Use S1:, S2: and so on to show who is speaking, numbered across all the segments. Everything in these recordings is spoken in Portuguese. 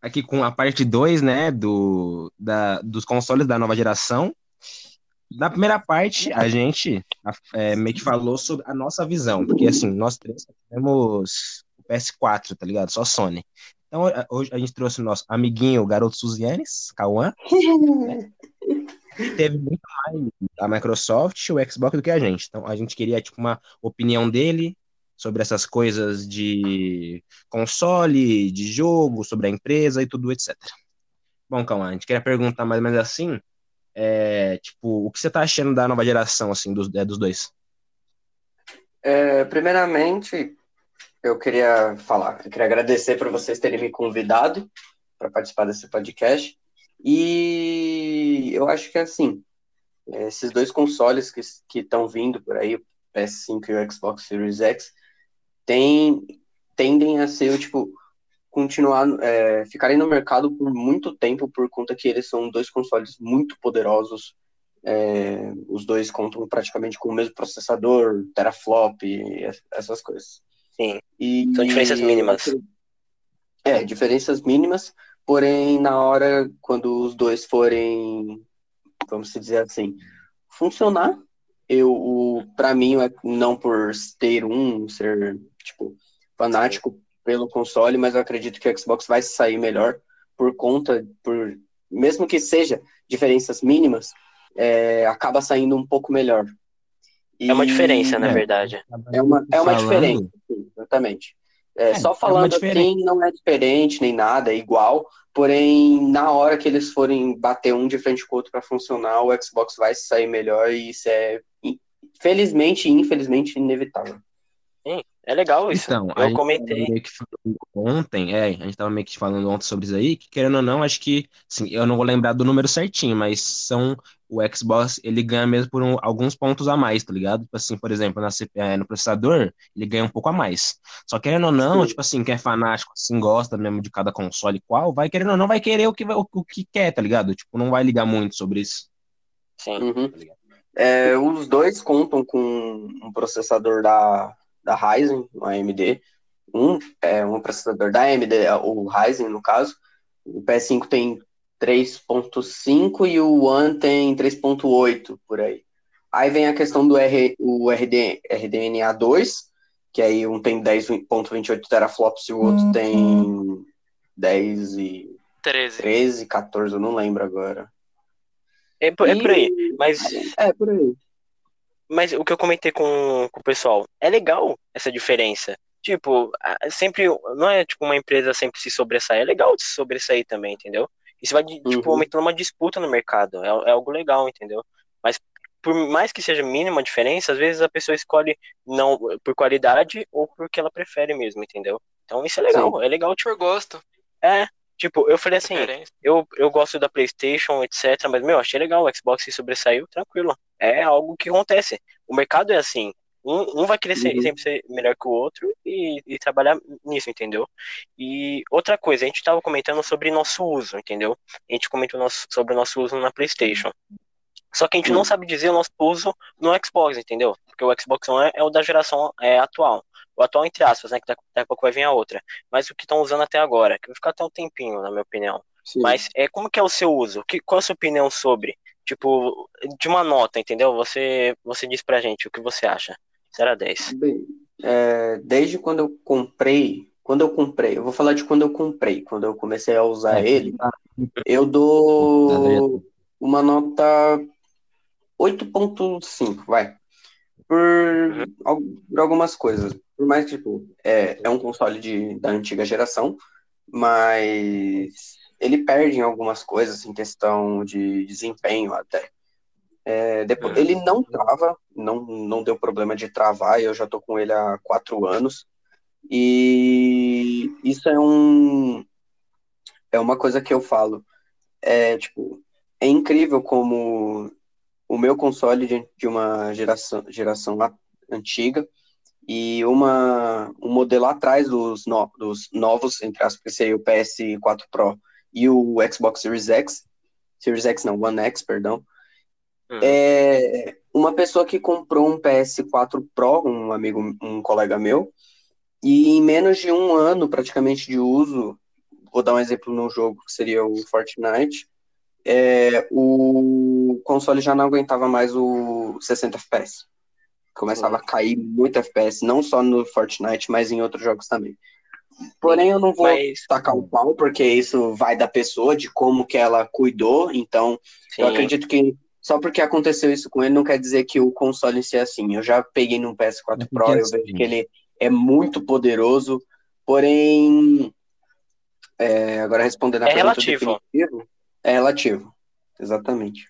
S1: aqui com a parte 2, né, do, da, dos consoles da nova geração. Na primeira parte, a gente é, meio que falou sobre a nossa visão, porque assim, nós três temos o PS4, tá ligado? Só Sony. Então, hoje a gente trouxe o nosso amiguinho, o garoto Suzianes, Cauã. Teve muito mais a Microsoft e o Xbox do que a gente. Então, a gente queria, tipo, uma opinião dele sobre essas coisas de console, de jogo, sobre a empresa e tudo, etc. Bom, Cauã, a gente queria perguntar mais ou menos assim, é, tipo, o que você tá achando da nova geração, assim, dos, é, dos dois?
S2: É, primeiramente, eu queria falar, eu queria agradecer por vocês terem me convidado para participar desse podcast. E eu acho que, assim, esses dois consoles que estão vindo por aí, o PS5 e o Xbox Series X, tem, tendem a ser, tipo, continuar, é, ficarem no mercado por muito tempo por conta que eles são dois consoles muito poderosos. É, os dois contam praticamente com o mesmo processador, teraflop, essas coisas.
S3: Sim. E, são diferenças mínimas.
S2: É, diferenças mínimas, porém, na hora, quando os dois forem, vamos dizer assim, funcionar, eu, para mim, não por ter um, ser, tipo, fanático pelo console, mas eu acredito que o Xbox vai sair melhor por conta, por mesmo que seja diferenças mínimas, é, acaba saindo um pouco melhor.
S3: E, é uma diferença, na
S2: é,
S3: verdade.
S2: É uma, é uma diferença, sim, exatamente. É, é, só é falando assim, não é diferente nem nada, é igual. Porém, na hora que eles forem bater um de frente com o outro para funcionar, o Xbox vai sair melhor e isso é, felizmente e infelizmente, inevitável.
S3: É legal isso. Então, eu comentei.
S1: ontem, é, a gente tava meio que falando ontem sobre isso aí, que querendo ou não, acho que, assim, eu não vou lembrar do número certinho, mas são, o Xbox, ele ganha mesmo por um, alguns pontos a mais, tá ligado? Tipo assim, por exemplo, na, é, no processador, ele ganha um pouco a mais. Só querendo ou não, Sim. tipo assim, quem é fanático, assim, gosta mesmo de cada console qual, vai querendo ou não, vai querer o que, o, o que quer, tá ligado? Tipo, não vai ligar muito sobre isso.
S2: Sim. Uhum. Tá é, os dois contam com um processador da da Ryzen, no AMD. Um é um processador da AMD, o Ryzen, no caso. O PS5 tem 3.5 e o One tem 3.8 por aí. Aí vem a questão do R, o RD, RDNA2, que aí um tem 10.28 teraflops e o outro uhum. tem 10 e
S3: 13.
S2: 13, 14, eu não lembro agora.
S3: É, por, é por aí, mas...
S2: É, por aí.
S3: Mas o que eu comentei com, com o pessoal, é legal essa diferença. Tipo, sempre, não é tipo uma empresa sempre se sobressair, é legal se sobressair também, entendeu? Isso vai, tipo, uhum. aumentando uma disputa no mercado, é, é algo legal, entendeu? Mas por mais que seja mínima a diferença, às vezes a pessoa escolhe não por qualidade ou porque ela prefere mesmo, entendeu? Então isso é legal, Sim. é legal.
S4: Tipo, eu gosto.
S3: É, Tipo, eu falei assim, eu, eu gosto da PlayStation, etc. Mas, meu, achei legal. O Xbox se sobressaiu, tranquilo. É algo que acontece. O mercado é assim. Um, um vai querer ser, uhum. sempre ser melhor que o outro e, e, trabalhar nisso, entendeu? E outra coisa, a gente estava comentando sobre nosso uso, entendeu? A gente comentou nosso, sobre o nosso uso na PlayStation. Só que a gente não uhum. sabe dizer o nosso uso no Xbox, entendeu? Porque o Xbox One é, é o da geração é, atual o atual entre aspas, né? Que daqui a pouco vai vir a outra. Mas o que estão usando até agora, que vai ficar até um tempinho, na minha opinião. Sim. Mas é, como que é o seu uso? Que, qual a sua opinião sobre? Tipo, de uma nota, entendeu? Você, você diz pra gente o que você acha. 0 a 10.
S2: Bem, é, desde quando eu comprei, quando eu comprei, eu vou falar de quando eu comprei, quando eu comecei a usar é. ele, eu dou uma nota 8.5, vai. Por, uhum. por algumas coisas. Por mais que, tipo, é, é um console de, da antiga geração, mas ele perde em algumas coisas em questão de desempenho até. É, depois, ele não trava, não, não deu problema de travar, eu já tô com ele há quatro anos. E isso é um é uma coisa que eu falo. É tipo, é incrível como o meu console de, de uma geração, geração antiga e uma, um modelo atrás dos, no, dos novos, entre aspas, que seria o PS4 Pro e o Xbox Series X, Series X não, One X, perdão, hum. é uma pessoa que comprou um PS4 Pro, um amigo, um colega meu, e em menos de um ano praticamente de uso vou dar um exemplo no jogo que seria o Fortnite, é, o console já não aguentava mais o 60 FPS. Começava a cair muito FPS, não só no Fortnite, mas em outros jogos também. Porém, eu não vou mas... tacar o pau, porque isso vai da pessoa, de como que ela cuidou. Então, Sim. eu acredito que só porque aconteceu isso com ele, não quer dizer que o console em si é assim. Eu já peguei num PS4 é Pro, eu vejo que ele é muito poderoso, porém. É, agora respondendo a é pergunta relativo. É relativo, exatamente.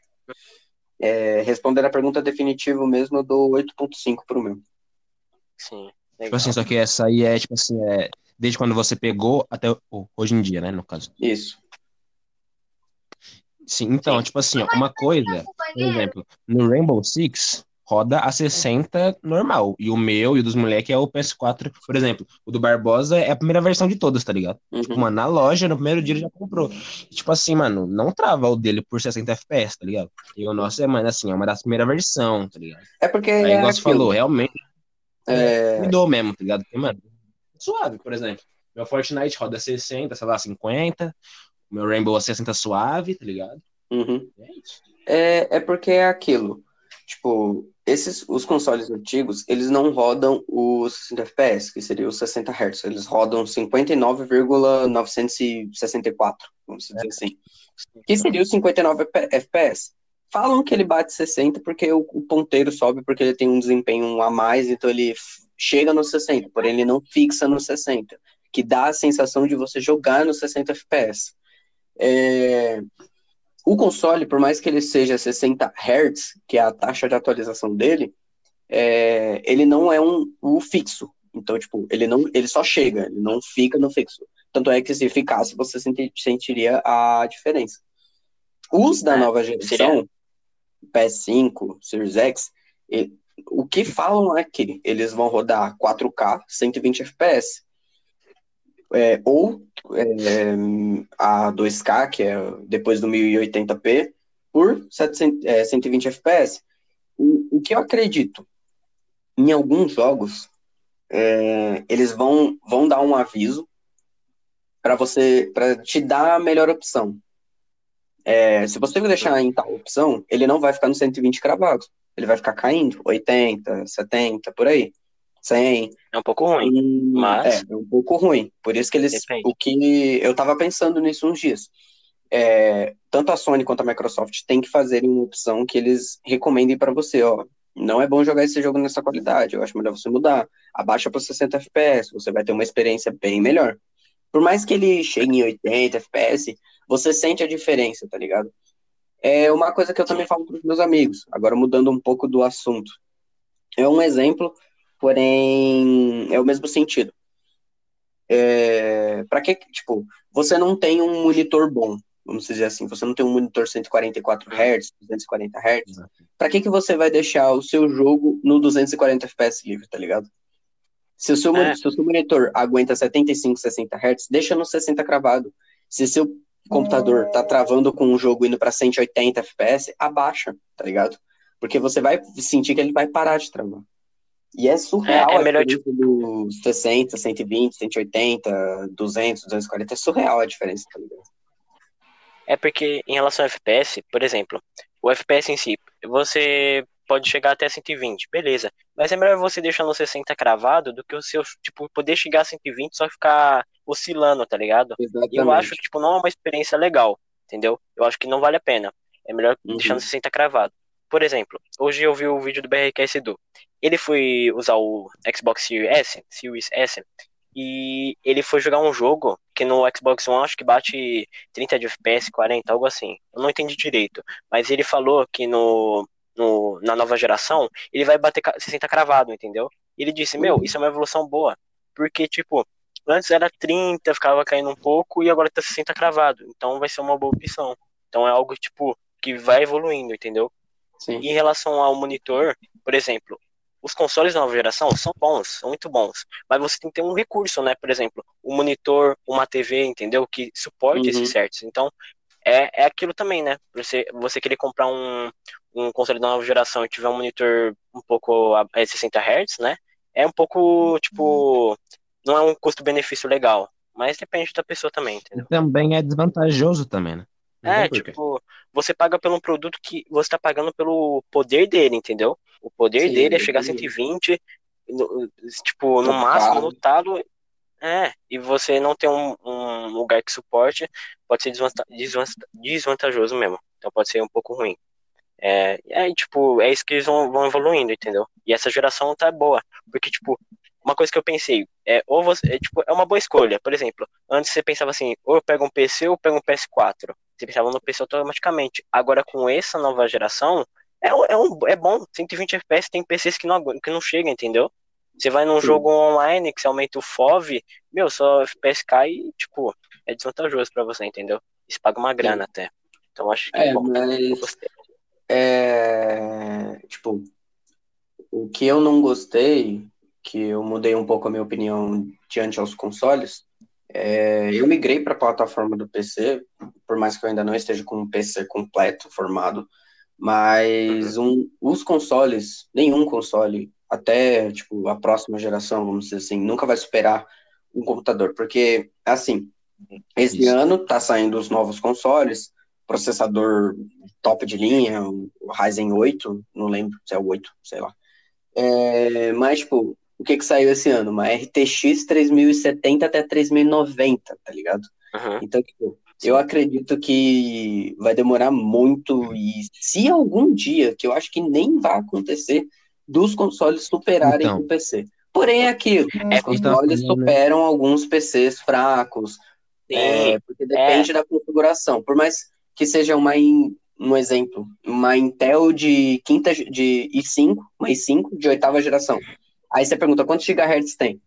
S2: É, respondendo a pergunta definitiva mesmo, eu dou 8.5 pro meu.
S1: Sim. Tipo assim, só que essa aí é, tipo assim, é desde quando você pegou até hoje em dia, né, no caso.
S2: Isso.
S1: Sim, então, tipo assim, uma coisa, por exemplo, no Rainbow Six, roda a 60 normal. E o meu e o dos moleques é o PS4, por exemplo. O do Barbosa é a primeira versão de todas, tá ligado? Uhum. Tipo, mano, na loja, no primeiro dia ele já comprou. E, tipo assim, mano, não trava o dele por 60 FPS, tá ligado? E o nosso é, mano, assim, é uma das primeiras versões, tá ligado?
S2: É porque.
S1: Aí,
S2: é
S1: você falou, realmente. É... Cuidou mesmo, tá ligado? Porque, mano, suave, por exemplo. Meu Fortnite roda 60, sei lá, 50. O meu Rainbow é 60 suave, tá ligado?
S2: Uhum. É, isso. é, é porque é aquilo. Tipo, esses, os consoles antigos, eles não rodam os 60 FPS, que seria os 60 Hz. Eles rodam 59,964, vamos dizer é. assim. Que seria os 59 FPS. Falam que ele bate 60 porque o, o, ponteiro sobe, porque ele tem um desempenho a mais, então ele chega no 60, porém ele não fixa no 60, que dá a sensação de você jogar no 60 FPS. É, o console, por mais que ele seja 60 Hz, que é a taxa de atualização dele, é, ele não é um, um fixo. Então, tipo, ele não, ele só chega, ele não fica no fixo. Tanto é que se ficasse, você sentiria a diferença. Os da é, nova geração, PS5, Series X, ele, o que falam é que eles vão rodar 4K, 120 FPS é, ou é, a 2K, que é depois do 1080p, por 700, é, 120 FPS. O, o, que eu acredito, em alguns jogos, é, eles vão, vão dar um aviso para você, para te dar a melhor opção. É, se você deixar em tal opção, ele não vai ficar no 120 cravado. Ele vai ficar caindo, 80, 70, por aí. 100.
S3: É um pouco ruim, e, mas...
S2: É, é um pouco ruim. Por isso que eles... Depende. O que eu tava pensando nisso uns dias. É, tanto a Sony quanto a Microsoft tem que fazer uma opção que eles recomendem para você, ó. Não é bom jogar esse jogo nessa qualidade, eu acho melhor você mudar. Abaixa para 60 FPS, você vai ter uma experiência bem melhor. Por mais que ele chegue em 80 FPS, você sente a diferença, tá ligado? É uma coisa que eu também falo para os meus amigos, agora mudando um pouco do assunto. É um exemplo porém é o mesmo sentido. É, para que, tipo, você não tem um monitor bom, vamos dizer assim, você não tem um monitor 144 Hz, 240 Hz, para que que você vai deixar o seu jogo no 240 FPS livre, tá ligado? Se o seu, é. se o seu monitor aguenta 75, 60 Hz, deixa no 60 cravado. Se seu computador tá travando com um jogo indo para 180 FPS, abaixa, tá ligado? Porque você vai sentir que ele vai parar de travar. E é surreal é, é melhor, tipo... dos 60, 120, 180, 200, 240. É surreal a diferença, tá ligado?
S3: É porque em relação ao FPS, por exemplo, o FPS em si, você pode chegar até 120, beleza. Mas é melhor você deixar no 60 cravado do que o seu, tipo, poder chegar a 120 só ficar oscilando, tá ligado? Exatamente. E eu acho que, tipo, não é uma experiência legal, entendeu? Eu acho que não vale a pena. É melhor uhum. deixar no 60 cravado. Por exemplo, hoje eu vi o vídeo do BRKS Edu. Ele foi usar o Xbox Series S, Series S, e ele foi jogar um jogo que no Xbox One acho que bate 30 de FPS, 40, algo assim. Eu não entendi direito, mas ele falou que no, no na nova geração ele vai bater 60 cravado, entendeu? Ele disse: "Meu, isso é uma evolução boa, porque tipo, antes era 30, ficava caindo um pouco e agora tá 60 cravado. Então vai ser uma boa opção. Então é algo tipo que vai evoluindo, entendeu? Sim. E em relação ao monitor, por exemplo, os consoles da nova geração são bons, são muito bons, mas você tem que ter um recurso, né? Por exemplo, um monitor, uma TV, entendeu? Que suporte uhum. esses certos. Então, é, é aquilo também, né? Você, você querer comprar um, um console da nova geração e tiver um monitor um pouco a, a 60 Hz, né? É um pouco, tipo, não é um custo-benefício legal. Mas depende da pessoa também, entendeu?
S1: Também é desvantajoso também, né?
S3: Não é, tipo, você paga pelo produto que você tá pagando pelo poder dele, entendeu? O poder Sim, dele é chegar a 120, no, tipo, no máximo, no talo. É, e você não ter um, um lugar que suporte, pode ser desvantajoso mesmo. Então pode ser um pouco ruim. É, e aí, tipo, é isso que eles vão, vão evoluindo, entendeu? E essa geração tá boa. Porque, tipo, uma coisa que eu pensei, é, ou você, é, tipo, é uma boa escolha. Por exemplo, antes você pensava assim, ou eu pego um PC ou eu pego um PS4. Você pensava no PC automaticamente. Agora, com essa nova geração, é, é, um, é bom. 120 FPS tem PCs que não, que não chegam, entendeu? Você vai num Sim. jogo online que você aumenta o FOV, meu, só FPS cai e, tipo, é desvantajoso pra você, entendeu? Isso paga uma grana Sim. até. Então acho que
S2: é, bom. Mas, é, tipo, o que eu não gostei, que eu mudei um pouco a minha opinião diante aos consoles, é, eu migrei para a plataforma do PC, por mais que eu ainda não esteja com um PC completo, formado, mas uhum. um, os consoles, nenhum console, até tipo a próxima geração, vamos dizer assim, nunca vai superar um computador, porque assim, esse Isso. ano tá saindo os novos consoles, processador top de linha, o Ryzen 8, não lembro se é o 8, sei lá. É, mas, tipo, o que que saiu esse ano? Uma RTX 3070 até 3090, tá ligado? Uhum. Então, tipo, eu acredito que vai demorar muito e se algum dia, que eu acho que nem vai acontecer, dos consoles superarem então. o PC. Porém, é aquilo, é, os então, consoles então, superam alguns PCs fracos, é, porque depende é. da configuração. Por mais que seja uma, um exemplo, uma Intel de quinta de i5, uma i5 de oitava geração. Aí você pergunta quantos gigahertz tem?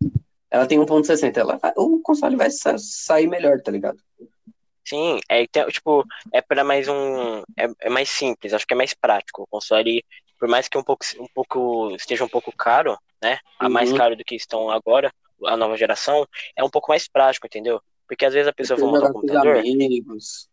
S2: Ela tem 1.60, ela o console vai sair melhor, tá ligado?
S3: Sim, é tipo, é para mais um, é, é, mais simples, acho que é mais prático. O console, por mais que um pouco, um pouco esteja um pouco caro, né? A uhum. mais caro do que estão agora, a nova geração, é um pouco mais prático, entendeu? Porque às vezes a pessoa vai montar um computador. Amigos.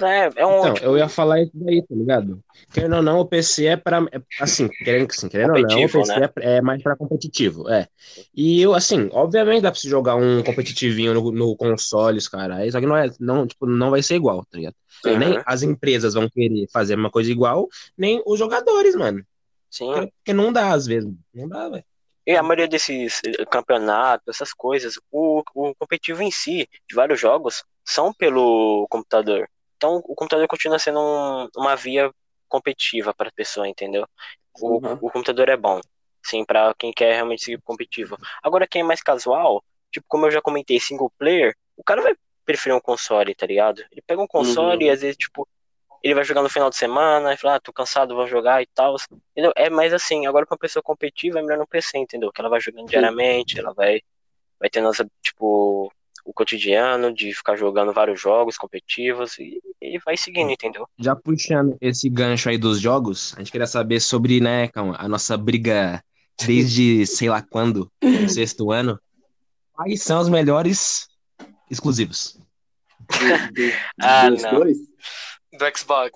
S1: É, é um, então, tipo... eu ia falar isso daí, tá ligado? Querendo ou não, o PC é para é, assim, querendo, querendo ou não, o PC né? é, é, mais para competitivo, é. E eu, assim, obviamente dá pra se jogar um competitivinho no, no consoles, cara, só que não é, não, tipo, não vai ser igual, tá ligado? Uhum. Nem as empresas vão querer fazer uma coisa igual, nem os jogadores, mano. Sim. Porque não dá, às vezes, não dá, velho.
S3: E a maioria desses eh, campeonatos, essas coisas, o, o competitivo em si, de vários jogos, são pelo computador. Então o computador continua sendo um, uma via competitiva para a pessoa, entendeu? O, uhum. o computador é bom, sim, para quem quer realmente seguir competitivo. Agora quem é mais casual, tipo, como eu já comentei, single player, o cara vai preferir um console, tá ligado? Ele pega um console uhum. e às vezes, tipo, ele vai jogar no final de semana e fala, ah, tô cansado, vou jogar e tal. Entendeu? É mais assim, agora pra uma pessoa competitiva é melhor no PC, entendeu? Que ela vai jogando diariamente, ela vai, vai tendo, tipo, o cotidiano de ficar jogando vários jogos competitivos e, e vai seguindo, entendeu?
S1: Já puxando esse gancho aí dos jogos, a gente queria saber sobre, né, calma, a nossa briga desde sei lá quando, sexto ano. Quais são os melhores exclusivos?
S3: ah, não. Dois?
S4: Do Xbox.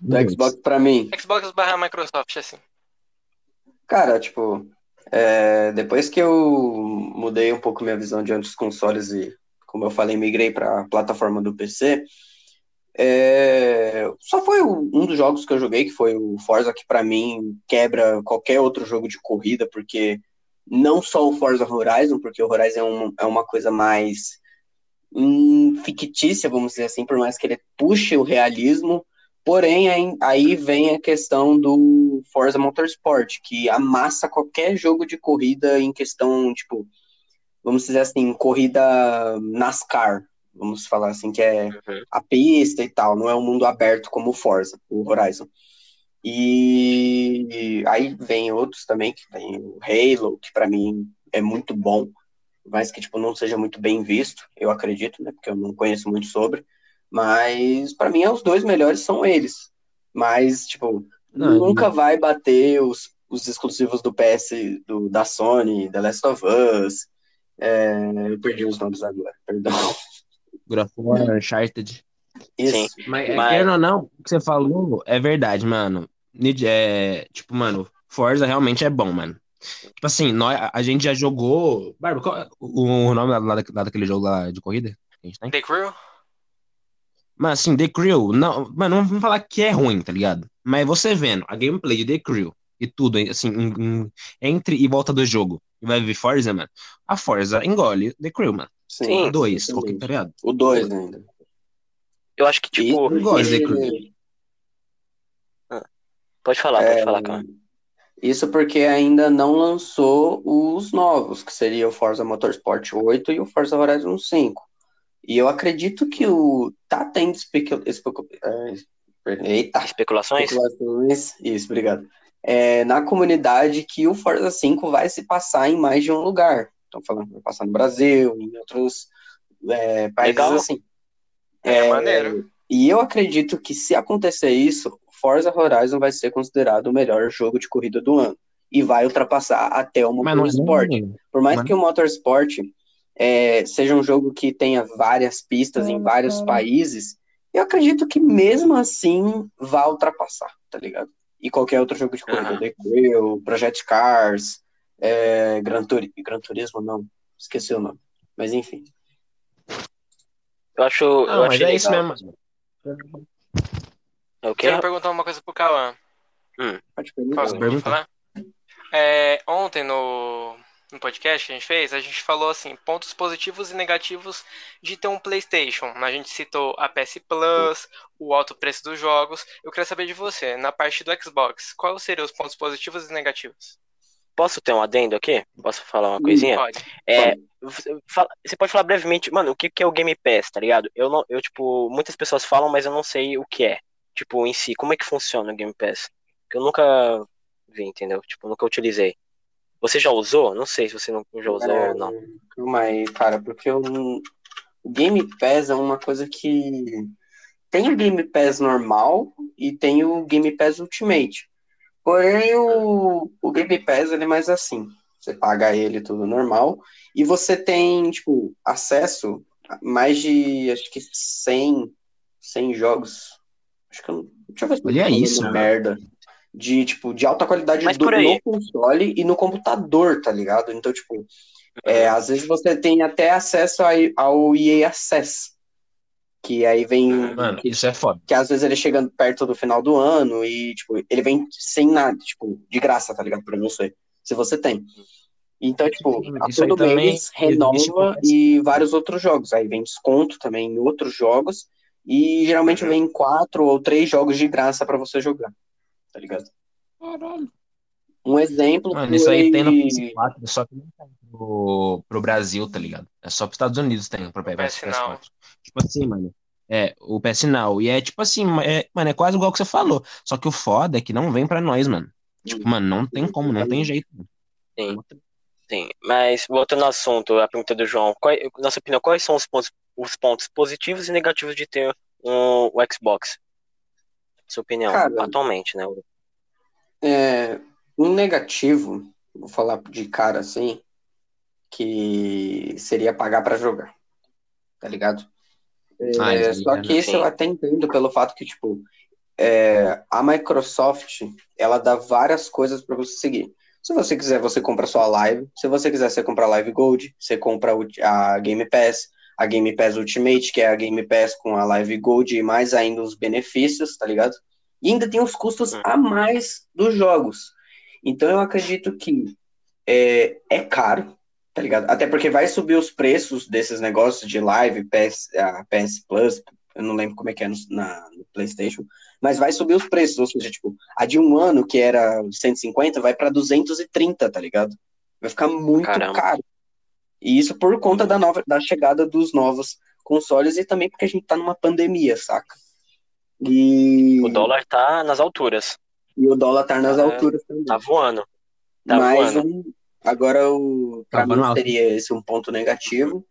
S2: Do Xbox pra mim.
S4: Xbox barra Microsoft, assim.
S2: Cara, tipo, é, depois que eu mudei um pouco minha visão diante dos consoles e, como eu falei, migrei para a plataforma do PC, é, só foi um dos jogos que eu joguei, que foi o Forza, que para mim quebra qualquer outro jogo de corrida, porque não só o Forza Horizon, porque o Horizon é, um, é uma coisa mais hum, fictícia, vamos dizer assim, por mais que ele puxe o realismo, Porém, aí vem a questão do Forza Motorsport, que amassa qualquer jogo de corrida em questão, tipo, vamos dizer assim, corrida NASCAR, vamos falar assim, que é uhum. a pista e tal, não é um mundo aberto como o Forza, o Horizon. E aí vem outros também, que tem o Halo, que para mim é muito bom, mas que tipo não seja muito bem visto, eu acredito, né, porque eu não conheço muito sobre. Mas para mim os dois melhores são eles. Mas, tipo, não, nunca não. vai bater os, os exclusivos do PS, do, da Sony, The Last of Us. É, eu perdi os nomes agora, perdão.
S1: War, Uncharted. Isso. Sim. Mas, Mas... querendo ou não, o que você falou é verdade, mano. É, tipo, mano, Forza realmente é bom, mano. Tipo assim, nós, a gente já jogou. Barba, qual é o nome lá, lá, lá daquele jogo lá de corrida? que a gente tem?
S4: The Crew?
S1: Mas assim, The Crew, não, mano, não vamos falar que é ruim, tá ligado? Mas você vendo a gameplay de The Crew e tudo, assim, em- em- entre e volta do jogo, e vai ver Forza, mano. A Forza engole The Crew, mano.
S3: Sim,
S1: Dois,
S2: exatamente.
S1: ok, tá ligado?
S2: O 2 ainda.
S3: Eu acho que, tipo,
S2: E-
S1: gosto
S2: e-
S1: Crew.
S3: pode falar, pode
S2: É,
S3: falar, cara.
S2: Isso porque ainda não lançou os novos, que seria o Forza Motorsport 8 e o Forza Horizon 5. E eu acredito que o tá tendo especu... especu... é, Eita,
S3: Especulações?
S2: especulações. Isso, obrigado. É, na comunidade que o Forza 5 vai se passar em mais de um lugar. Estão falando que vai passar no Brasil, em outros é, países
S3: Legal.
S2: assim.
S4: É, maneiro.
S2: E eu acredito que se acontecer isso, Forza Horizon vai ser considerado o melhor jogo de corrida do ano. E vai ultrapassar até o
S1: é
S2: Motorsport.
S1: nem-
S2: Por mais
S1: Mas-
S2: que o Motorsport é, seja um jogo que tenha várias pistas em vários países, eu acredito que mesmo assim vai ultrapassar, tá ligado? E qualquer outro jogo de corrida,
S3: Aham.
S2: The Crew, Project Cars, é, Gran, Turi- Gran Turismo, não, esqueci o nome. Mas enfim.
S3: Eu acho. eu
S1: Não, mas
S3: achei
S1: é isso
S3: legal.
S1: mesmo.
S3: É o quê?
S4: Quero perguntar uma coisa pro Cauã.
S2: Pode
S4: Posso
S2: perguntar.
S1: Posso perguntar?
S4: falar? É, ontem no, no podcast que a gente fez, a gente falou assim, pontos positivos e negativos de ter um PlayStation. A gente citou a PS Plus, o alto preço dos jogos. Eu queria saber de você, na parte do Xbox, quais seriam os pontos positivos e negativos?
S3: Posso ter um adendo aqui? Posso falar uma coisinha?
S4: Pode.
S3: É, você pode falar brevemente, mano, o que, que é o Game Pass, tá ligado? Eu não, eu, tipo, muitas pessoas falam, mas eu não sei o que é. Tipo, em si, como é que funciona o Game Pass? Que eu nunca vi, entendeu? Tipo, nunca utilizei. Você já usou? Não sei se você não já usou
S2: É,
S3: ou não.
S2: Aí, cara, porque eu não- o Game Pass é uma coisa que tem o Game Pass normal e tem o Game Pass Ultimate. Porém, o, o Game Pass ele é mais assim. Você paga ele tudo normal e você tem, tipo, acesso a mais de, acho que 100, 100 jogos. Acho que eu não... Deixa eu ver se
S1: Olha isso, mano.
S2: merda. De, tipo, de alta qualidade
S3: Mas
S2: do, no console e no computador, tá ligado? Então, tipo, é, às vezes você tem até acesso aí ao EA Access, que aí vem,
S1: Mano, isso é foda.
S2: que às vezes ele chega perto do final do ano e, tipo, ele vem sem nada, tipo, de graça, tá ligado? Pra você, se você tem. Então, tipo,
S1: Sim,
S2: a todo
S1: também
S2: mês
S1: existe
S2: renova e vários outros jogos. Aí vem desconto também em outros jogos e geralmente
S1: Uhum.
S2: vem quatro ou três jogos de graça pra você jogar, tá ligado? Um exemplo
S1: Mano, isso aí tem no PS4, só que não tem pro, pro Brasil, tá ligado? É só pros Estados Unidos tem pro PS,
S4: PS Now.
S1: PS4. Tipo assim, mano. É, o PS Now. E é tipo assim, é, mano, é quase igual que você falou. Só que o foda é que não vem pra nós, mano. Tipo, mano, não tem como, não tem jeito.
S3: Sim, sim. Mas voltando ao assunto, a pergunta do João, qual, na sua opinião, quais são os pontos, os pontos positivos e negativos de ter um, o Xbox? Sua opinião,
S2: Cara,
S3: atualmente, né?
S2: É, um negativo, vou falar de cara assim, que seria pagar pra jogar, tá ligado? É,
S1: Ah,
S2: só que
S1: né?
S2: isso eu até entendo pelo fato que, tipo, é, a Microsoft, ela dá várias coisas pra você seguir. Se você quiser, você compra sua Live. Se você quiser, você compra a Live Gold. Você compra o- a Game Pass, a Game Pass Ultimate, que é a Game Pass com a Live Gold e mais ainda os benefícios, tá ligado? E ainda tem os custos a mais dos jogos. Então eu acredito que é, é caro, tá ligado? Até porque vai subir os preços desses negócios de live, PS, a PS Plus, eu não lembro como é que é no, na, no PlayStation, mas vai subir os preços, ou seja, tipo, a de um ano que era 150 vai para 230, tá ligado? Vai ficar muito
S3: Caramba.
S2: caro. E isso por conta da nova da chegada dos novos consoles e também porque a gente tá numa pandemia, saca? E
S3: O dólar tá nas alturas,
S2: e o dólar tá nas
S3: É,
S2: alturas também.
S3: tá voando. Tá
S2: Mas
S3: voando.
S2: um, agora o
S1: Tá
S2: mim seria esse um ponto negativo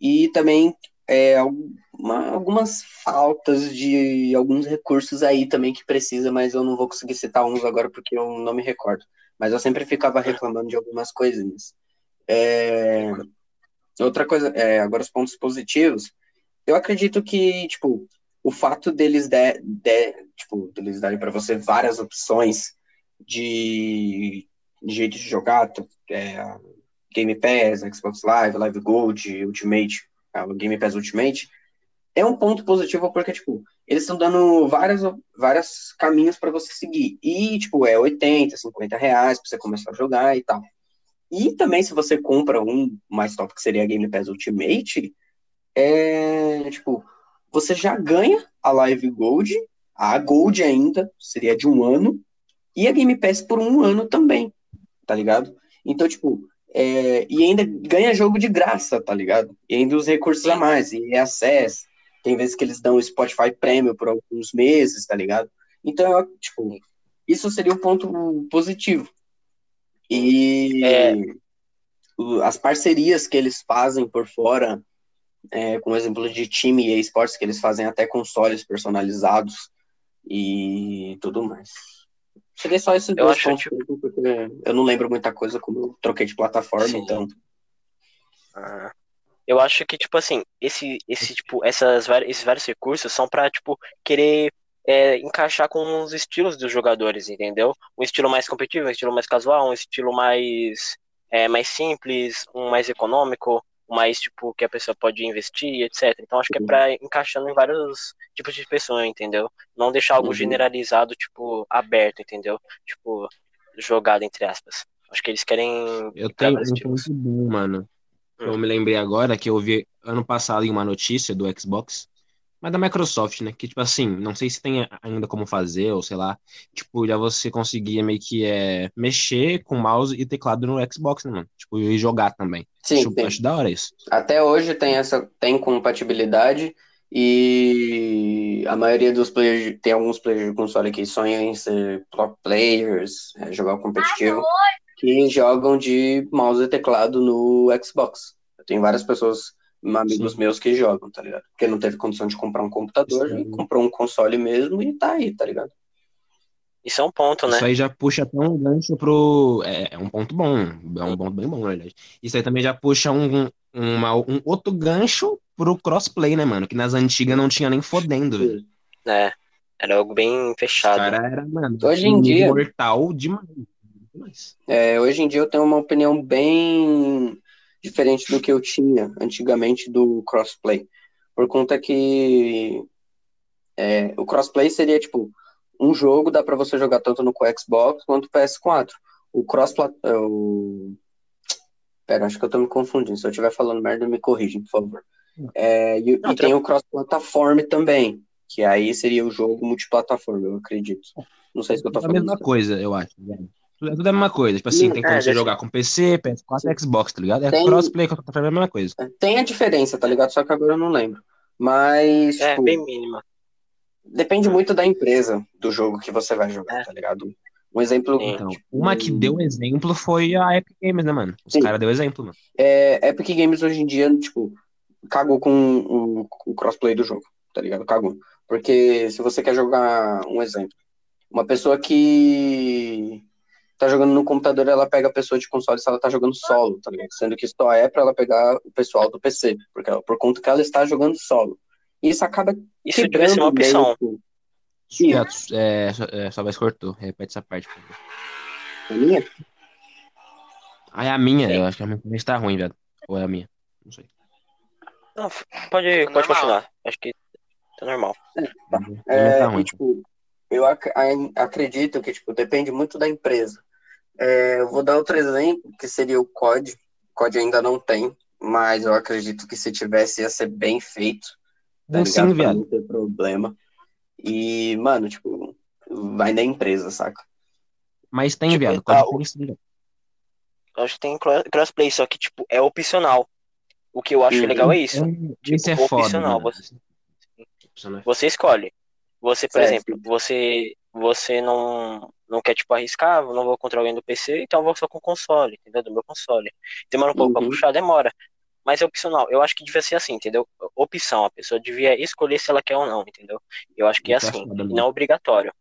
S2: e também é, alguma- algumas faltas de alguns recursos aí também que precisa, mas eu não vou conseguir citar uns agora porque eu não me recordo. Mas eu sempre ficava reclamando de algumas coisinhas. É, outra coisa, é, agora os pontos positivos, eu acredito que tipo o fato deles de, tipo deles darem para você várias opções de jeito de jogar, é, Game Pass, Xbox Live, Live Gold, Ultimate, é, Game Pass Ultimate, é um ponto positivo porque, tipo, eles estão dando vários, vários caminhos para você seguir. E, tipo, é 80, 50 reais para você começar a jogar e tal. E também, se você compra um mais top, que seria a Game Pass Ultimate, é, tipo, você já ganha a Live Gold, a Gold ainda, seria de um ano, e a Game Pass por um ano também, tá ligado? Então, tipo, é, e ainda ganha jogo de graça, tá ligado? E ainda os recursos a mais, e acesso. Tem vezes que eles dão o Spotify Premium por alguns meses, tá ligado? Então, tipo, isso seria um ponto positivo. E é. as parcerias que eles fazem por fora, é, com exemplo de time e esportes, que eles fazem até consoles personalizados e tudo mais. Seria só esses eu dois acho, tipo... porque eu não lembro muita coisa como eu troquei de plataforma, Sim. então.
S3: Ah, eu acho que, tipo assim, esse, esse tipo, essas, esses vários recursos são para tipo, querer é, encaixar com os estilos dos jogadores, entendeu? Um estilo mais competitivo, um estilo mais casual, um estilo mais, é, mais simples, um mais econômico, mais tipo que a pessoa pode investir, etc. Então acho que é para encaixando em vários tipos de pessoas, entendeu? Não deixar algo uhum. generalizado, tipo aberto, entendeu? Tipo jogado entre aspas. Acho que eles querem.
S1: Eu tenho um ponto bom, mano. Hum. Eu me lembrei agora que eu vi ano passado em uma notícia do Xbox mas da Microsoft, né? Que, tipo assim, não sei se tem ainda como fazer, ou sei lá, tipo, já você conseguia meio que é, mexer com mouse e teclado no Xbox, né, mano? Tipo, e jogar também.
S2: Sim,
S1: acho, acho da hora isso.
S2: Até hoje tem essa, tem compatibilidade e a maioria dos players, tem alguns players de console que sonham em ser pro players, é, jogar competitivo, que jogam de mouse e teclado no Xbox. Eu tenho várias pessoas amigos Sim. meus que jogam, tá ligado? Porque não teve condição de comprar um computador, Sim. comprou um console mesmo e tá aí, tá ligado?
S3: Isso é um ponto, né?
S1: Isso aí já puxa até um gancho pro. É, é um ponto bom. É um ponto bem bom, na verdade. Isso aí também já puxa um, uma, um outro gancho pro crossplay, né, mano? Que nas antigas não tinha nem fodendo, velho.
S3: É. Era algo bem fechado.
S1: cara era, mano,
S2: hoje em dia.
S1: Mortal demais.
S2: É, hoje em dia eu tenho uma opinião bem diferente do que eu tinha antigamente do crossplay. Por conta que é, o crossplay seria tipo um jogo dá para você jogar tanto no Xbox quanto no PS4. O cross é, o... Pera, acho que eu tô me confundindo. Se eu estiver falando merda, me corrigem, por favor. É, e, Não, e tem o cross-plataforma também, que aí seria o jogo multiplataforma, eu acredito. Não sei se eu tô falando.
S1: É a mesma coisa, eu acho. É tudo a mesma coisa. Tipo assim, tem como é, você jogar com PC, PS4 e Xbox, tá ligado? É tem... crossplay, é a mesma coisa.
S2: Tem a diferença, tá ligado? Só que agora eu não lembro. Mas.
S3: É, tipo, bem mínima.
S2: Depende muito da empresa do jogo que você vai jogar, é. tá ligado? Um exemplo.
S1: Então, tipo, uma que deu exemplo foi a Epic Games, né, mano? Os caras deu exemplo, mano.
S2: É, Epic Games hoje em dia, tipo, cagou com o, o crossplay do jogo, tá ligado? Cagou. Porque se você quer jogar um exemplo, uma pessoa que tá jogando no computador, ela pega a pessoa de console se ela tá jogando solo, tá ligado? Sendo que só é para ela pegar o pessoal do PC, porque ela, por conta que ela está jogando solo. E isso acaba
S3: isso ser uma opção.
S1: É, é, só vai cortou. Repete essa parte, por favor.
S2: A minha?
S1: Ah, é a minha. Sim. Eu acho que a minha está ruim, velho. Ou é a minha? Não sei.
S3: Não, pode, tá pode continuar. Acho que tá normal.
S2: É, tá. É, tá ruim. E, tipo, eu ac acredito que tipo, depende muito da empresa. É, eu vou dar outro exemplo, que seria o COD. O COD ainda não tem, mas eu acredito que se tivesse ia ser bem feito.
S1: Tá Sim, viado.
S2: Não ter problema. E, mano, tipo, vai na empresa, saca?
S1: Mas tem, tipo, viado.
S3: COD tem sim, Acho que tem crossplay, só que, tipo, é opcional. O que eu acho uhum. legal é isso.
S1: Isso tipo, é opcional.
S3: Foda, você, você escolhe. Você, por certo. exemplo, você você não não quer tipo arriscar, não vou contra alguém do PC, então eu vou só com o console, entendeu? Do meu console. Demora um pouco uhum. pra puxar, demora. Mas é opcional. Eu acho que devia ser assim, entendeu? Opção, a pessoa devia escolher se ela quer ou não, entendeu? Eu acho que é assim, não é obrigatório.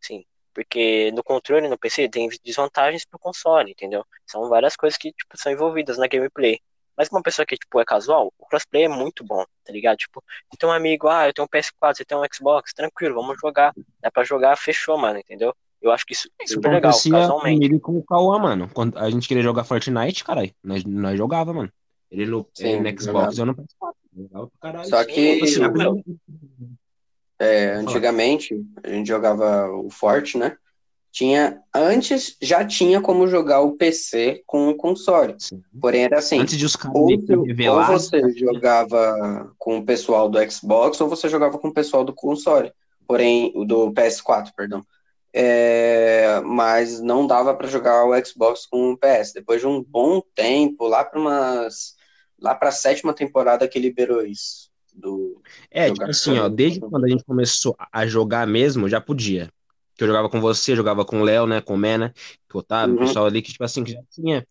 S3: Sim. Porque no controle no PC tem desvantagens pro console, entendeu? São várias coisas que tipo, são envolvidas na gameplay. Mas uma pessoa que, tipo, é casual, o crossplay é muito bom, tá ligado? Tipo, tem um amigo, ah, eu tenho um PS4, você tem um Xbox, tranquilo, vamos jogar. Dá pra jogar, fechou, mano, entendeu? Eu acho que isso é super legal, casualmente.
S1: Comigo com o Cauã, mano. Quando a gente queria jogar Fortnite, caralho, nós, nós jogava, mano. Ele no, Sim, ele no Xbox, eu no PS4.
S2: Só que, assim, é, antigamente, a gente jogava o Forte, né? Tinha, antes já tinha como jogar o PC com o console. Sim. Porém, era assim:
S1: antes de os
S2: ou, ou você jogava com o pessoal do Xbox, ou você jogava com o pessoal do console. Porém, o do PS4, perdão. É, mas não dava para jogar o Xbox com o PS. Depois de um bom tempo, lá para umas lá para a sétima temporada que liberou isso. Do
S1: é, tipo assim, ó, desde quando a gente começou a jogar mesmo, já podia que eu jogava com você, jogava com o Léo, né, com o Mena, com o Otávio, uhum. o pessoal ali que, tipo assim, que já tinha.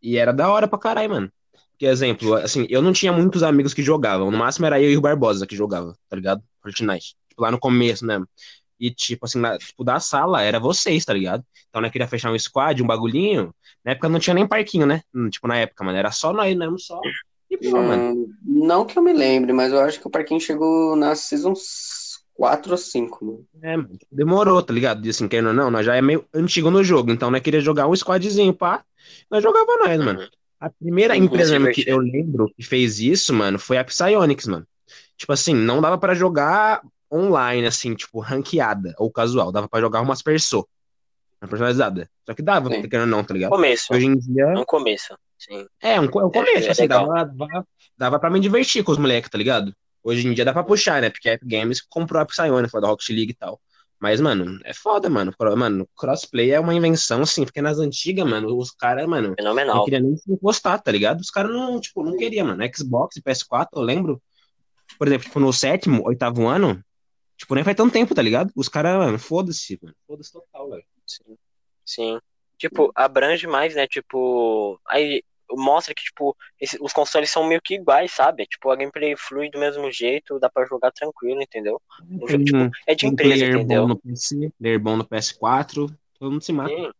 S1: E era da hora pra caralho, mano. Por exemplo, assim, eu não tinha muitos amigos que jogavam. No máximo era eu e o Barbosa que jogava, tá ligado? Fortnite. Tipo, lá no começo, né? E, tipo, assim, na, tipo, da sala era vocês, tá ligado? Então, né, queria fechar um squad, um bagulhinho. Na época não tinha nem parquinho, né? Hum, tipo, na época, mano. Era só nós mesmo, só. E,
S2: pô, hum, mano. Não que eu me lembre, mas eu acho que o parquinho chegou na Season 4 ou 5, mano.
S1: É, demorou, tá ligado? E assim, querendo ou não, nós já é meio antigo no jogo, então nós queria jogar um squadzinho, pá. Nós jogava nós, mano. A primeira empresa que eu lembro que fez isso, mano, foi a Psyonix, mano. Tipo assim, não dava para jogar online, assim, tipo, ranqueada ou casual. Dava para jogar umas perso. Personalizada. Só que dava, sim. querendo ou não, tá ligado?
S3: Começo.
S1: Hoje em dia.
S3: Um começo, sim.
S1: É, um, um começo, é, assim, dava, dava, dava pra me divertir com os moleques, tá ligado? Hoje em dia dá pra puxar, né? Porque a Epic Games comprou a Psyone, foi da Rocket League e tal. Mas, mano, é foda, mano. Mano, crossplay é uma invenção, assim, porque nas antigas, mano, os caras, mano,
S3: Fenomenal.
S1: não queriam nem se encostar, tá ligado? Os caras não, tipo, não queriam, mano. Xbox e PS4, eu lembro, por exemplo, tipo, no sétimo, oitavo ano, tipo, nem faz tanto tempo, tá ligado? Os caras, mano, foda-se, mano. Foda-se total, velho.
S3: Sim. Sim. Tipo, abrange mais, né? Tipo, aí mostra que, tipo, esse, os consoles são meio que iguais, sabe? Tipo, a gameplay flui do mesmo jeito, dá pra jogar tranquilo, entendeu? Tem, tipo, é de empresa, player entendeu?
S1: Bom no PC, player bom no PS4, todo mundo se mata. Sim.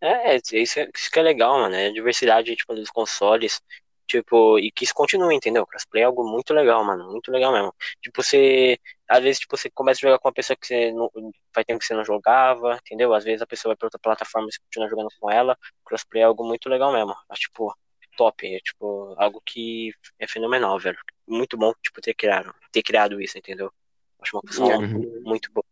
S3: É, isso, isso que é legal, mano. É a diversidade, tipo, dos consoles. Tipo, e que isso continue, entendeu? Crossplay é algo muito legal, mano. Muito legal mesmo. Tipo, você. Às vezes, tipo, você começa a jogar com uma pessoa que você não, faz tempo que você não jogava, entendeu? Às vezes a pessoa vai pra outra plataforma e você continua jogando com ela. Crossplay é algo muito legal mesmo. É, tipo, top. É, tipo, algo que é fenomenal, velho. Muito bom, tipo, ter criado, ter criado isso, entendeu? Acho uma função uhum. muito boa.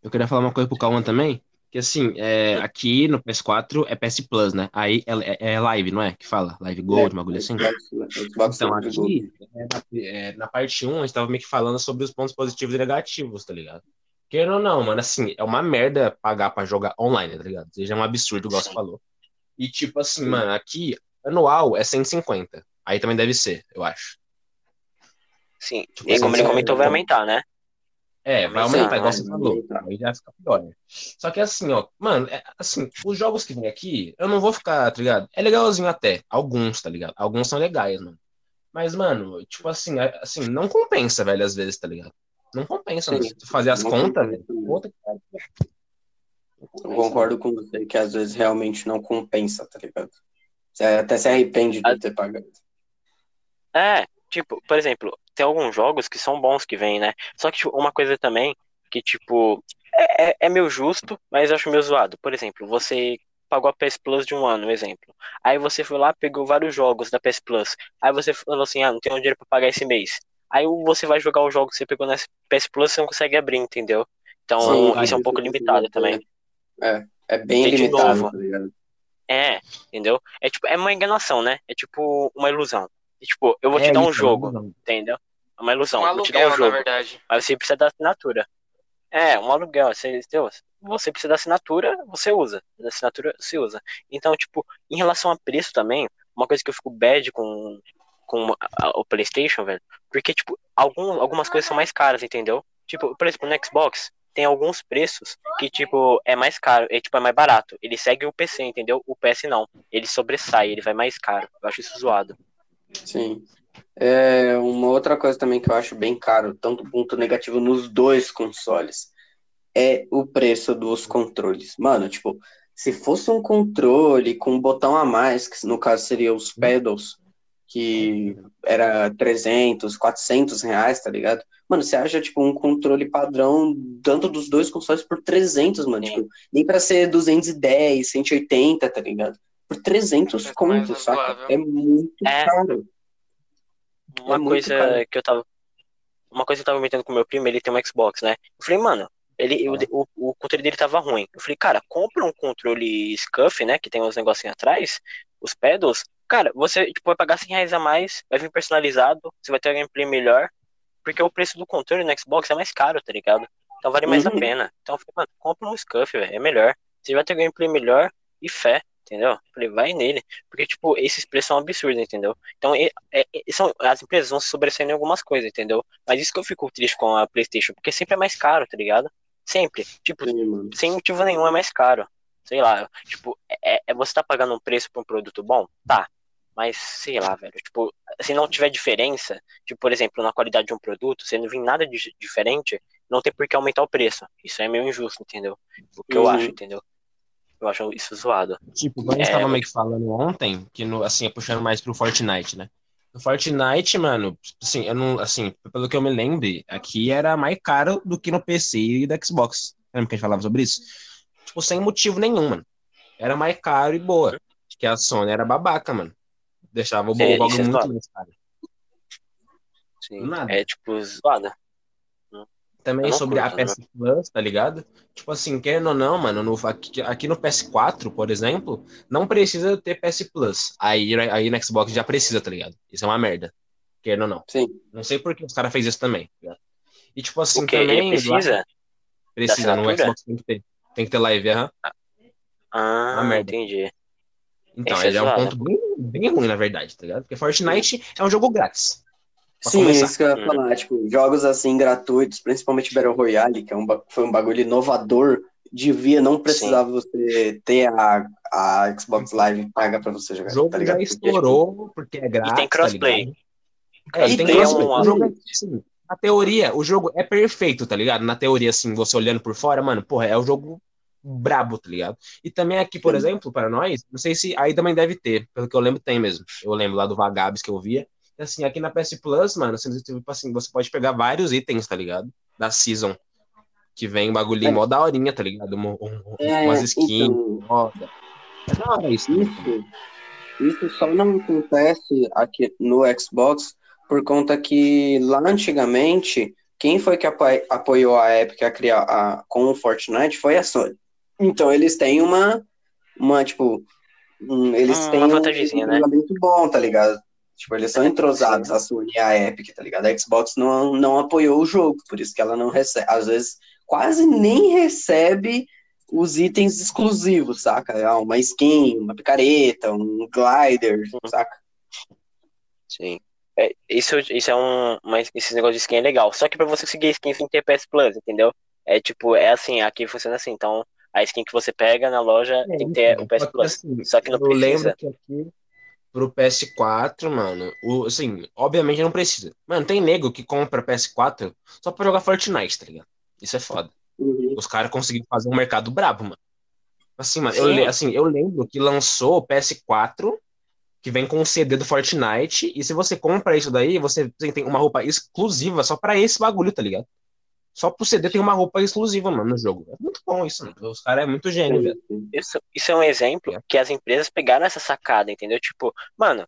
S1: Eu queria falar uma coisa pro Calma também. Que assim, é, aqui no PS4 é PS Plus, né? Aí é, é, live, não é? Que fala? Live Gold, é, uma agulha assim. então, aqui, é, na, é, na, parte 1, a gente tava meio que falando sobre os pontos positivos e negativos, tá ligado? Querendo ou não, mano, assim, é uma merda pagar pra jogar online, tá ligado? Seja um absurdo, igual você falou. E tipo assim, mano, aqui, anual é 150. Aí também deve ser, eu acho.
S3: Sim, tipo, e como ele comentou, vai aumentar, né?
S1: É, vai aumentar, igual você falou. Aí já fica pior. Né? Só que assim, ó, mano, é, assim, os jogos que vem aqui, eu não vou ficar, tá ligado? É legalzinho até. Alguns, tá ligado? Alguns são legais, mano. Mas, mano, tipo assim, é, assim, não compensa, velho, às vezes, tá ligado? Não compensa, mano. Se tu fazer as contas, velho. Outra...
S2: Eu concordo com você que às vezes realmente não compensa, tá ligado? Você até se arrepende de ter pagado.
S3: É, tipo, por exemplo, tem alguns jogos que são bons que vêm, né? Só que tipo, uma coisa também que, tipo, é, é, é meio justo, mas eu acho meio zoado. Por exemplo, você pagou a PS Plus de um ano, um exemplo. Aí você foi lá, pegou vários jogos da PS Plus. Aí você falou assim, ah, não tenho dinheiro pra pagar esse mês. Aí você vai jogar o jogo que você pegou na PS Plus, você não consegue abrir, entendeu? Então, Sim, isso é um pouco limitado também.
S2: É, é bem limitado, tá
S3: É, entendeu? É tipo, é uma enganação, né? É tipo uma ilusão. E, tipo, eu vou é, te dar um jogo, é entendeu? É uma ilusão. Um
S4: aluguel,
S3: vou te dar um jogo,
S4: na verdade.
S3: Mas você precisa da assinatura. É, um aluguel. Você, entendeu? você precisa da assinatura, você usa. Da assinatura, você usa. Então, tipo, em relação a preço também, uma coisa que eu fico bad com, com o PlayStation, velho, porque, tipo, algum, algumas coisas são mais caras, entendeu? Tipo, por exemplo, no Xbox, tem alguns preços que, tipo, é mais caro, é, tipo, é mais barato. Ele segue o PC, entendeu? O PS não. Ele sobressai, ele vai mais caro. Eu acho isso zoado.
S2: Sim. É, uma outra coisa também que eu acho bem caro, tanto ponto negativo nos dois consoles, é o preço dos controles. Mano, tipo, se fosse um controle com um botão a mais, que no caso seria os pedals, que era 300, 400 reais, tá ligado? Mano, Mano, você acha, tipo, um controle padrão, tanto dos dois consoles, por 300, mano. Tipo, nem pra ser 210, 180, tá ligado? Por 300 contos, saca? É muito é. caro.
S3: Uma é coisa caro. que eu tava. Uma coisa que eu tava comentando com meu primo, ele tem um Xbox, né? Eu falei, mano, ele, ah. o, o, o, controle dele tava ruim. Eu falei, cara, compra um controle Scuff, né? Que tem uns negocinhos atrás, os pedals. Cara, você tipo, vai pagar 100 reais a mais, vai vir personalizado, você vai ter um gameplay melhor. Porque o preço do controle no Xbox é mais caro, tá ligado? Então vale mais uhum. a pena. Então, mano, compra um Scuff, velho, é melhor. Você vai ter gameplay melhor e fé, entendeu? Falei, vai nele. Porque, tipo, esses preços são absurdos, entendeu? Então, é, é, são, as empresas vão se sobressair em algumas coisas, entendeu? Mas isso que eu fico triste com a PlayStation, porque sempre é mais caro, tá ligado? Sempre. Tipo, Sim, sem motivo nenhum é mais caro. Sei lá, tipo, é, é, você tá pagando um preço pra um produto bom? Tá. Mas, sei lá, velho, tipo, se não tiver diferença, tipo, por exemplo, na qualidade de um produto, se não vir nada de diferente, não tem por que aumentar o preço. Isso é meio injusto, entendeu? O que uhum. eu acho, entendeu? Eu acho isso zoado.
S1: Tipo, a gente é, tava meio que falando ontem, que no, assim, puxando mais pro Fortnite, né? No Fortnite, mano, assim, eu não, assim, pelo que eu me lembre, aqui era mais caro do que no PC e do Xbox. Lembra que a gente falava sobre isso? Tipo, sem motivo nenhum, mano. Era mais caro e boa. Que a Sony era babaca, mano. Deixava o bagulho muito mais caro.
S3: Sim, Nada. é tipo zoada.
S1: Também sobre curto, a PS né? Plus, tá ligado? Tipo assim, querendo ou não, mano, no, aqui, aqui, no PS4, por exemplo, não precisa ter PS Plus. Aí, aí no Xbox já precisa, tá ligado? Isso é uma merda. Querendo ou não.
S2: Sim.
S1: Não sei por que os caras fez isso também. Tá e tipo assim,
S3: também. Precisa?
S1: Precisa, no Xbox tem que ter. Tem que ter live, aham.
S3: Ah, uma merda. entendi.
S1: Então, ele é, é um ponto bem, bem ruim, na verdade, tá ligado? Porque Fortnite é um jogo grátis.
S2: Sim, começar. isso que eu ia falar, tipo, jogos assim gratuitos, principalmente Battle Royale, que é um, foi um bagulho inovador, devia, não precisava Sim. você ter a, a Xbox Live paga pra você jogar.
S1: O jogo tá já estourou, porque é grátis. E
S3: tem crossplay.
S1: Tá é, e tem crossplay. Um... O jogo é, assim, na teoria, o jogo é perfeito, tá ligado? Na teoria, assim, você olhando por fora, mano, porra, é o jogo brabo, tá ligado? E também aqui, por Sim. exemplo, para nós, não sei se aí também deve ter, pelo que eu lembro, tem mesmo. Eu lembro lá do Vagabes que eu via. Assim, aqui na PS Plus, mano, assim, tipo assim, você pode pegar vários itens, tá ligado? Da Season. Que vem bagulhinho é. mó da horinha, tá ligado? Um, um, é, umas skins, então, roda.
S2: É da hora isso. Isso, isso só não acontece aqui no Xbox por conta que lá antigamente, quem foi que apoiou a Epic a criar a, com o Fortnite foi a Sony. Então eles têm uma, uma tipo, um, eles hum, têm
S3: uma um né?
S2: muito bom, tá ligado? Tipo, eles são entrosados, a Sony e a Epic, tá ligado? A Xbox não, não apoiou o jogo, por isso que ela não recebe, às vezes quase nem recebe os itens exclusivos, saca? Ah, uma skin, uma picareta, um glider, saca?
S3: Sim. É, isso, isso é um. Mas esse negócio de skin é legal. Só que pra você conseguir skin tem que ter PS Plus, entendeu? É tipo, é assim, aqui funciona assim. Então, a skin que você pega na loja é, tem que ter então, o PS Plus. Assim, só que não
S1: eu precisa. lembro que aqui pro PS4, mano, o, assim, obviamente não precisa. Mano, tem nego que compra PS4 só pra jogar Fortnite, tá ligado? Isso é foda. Uhum. Os caras conseguiram fazer um mercado brabo, mano. Assim, mano, eu, assim, eu lembro que lançou o PS4 que vem com o CD do Fortnite, e se você compra isso daí, você tem uma roupa exclusiva só para esse bagulho, tá ligado? Só pro CD tem uma roupa exclusiva, mano, no jogo. É muito bom isso, mano. Os caras é muito gênio, velho.
S3: Isso, isso é um exemplo é. que as empresas pegaram essa sacada, entendeu? Tipo, mano,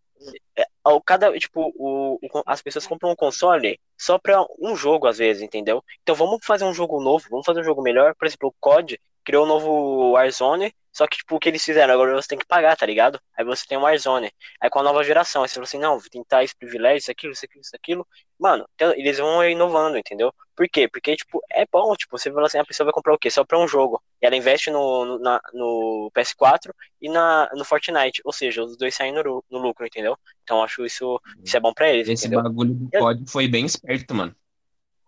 S3: é, ao cada, tipo, o, o, as pessoas compram um console só pra um jogo, às vezes, entendeu? Então vamos fazer um jogo novo, vamos fazer um jogo melhor. Por exemplo, o COD criou um novo Warzone, só que, tipo, o que eles fizeram? Agora você tem que pagar, tá ligado? Aí você tem um Warzone. Aí com a nova geração, aí você fala assim, não, vou tentar esse privilégio, isso, aquilo, isso, aquilo, isso, aquilo. Mano, então, eles vão inovando, entendeu? Por quê? Porque, tipo, é bom, tipo, você fala assim, a pessoa vai comprar o quê? Só pra um jogo. E ela investe no, no, na, no PS4 e na, no Fortnite. Ou seja, os dois saem no, no lucro, entendeu? Então acho isso, isso é bom pra eles,
S1: Esse
S3: entendeu?
S1: bagulho do código foi bem esperto, mano.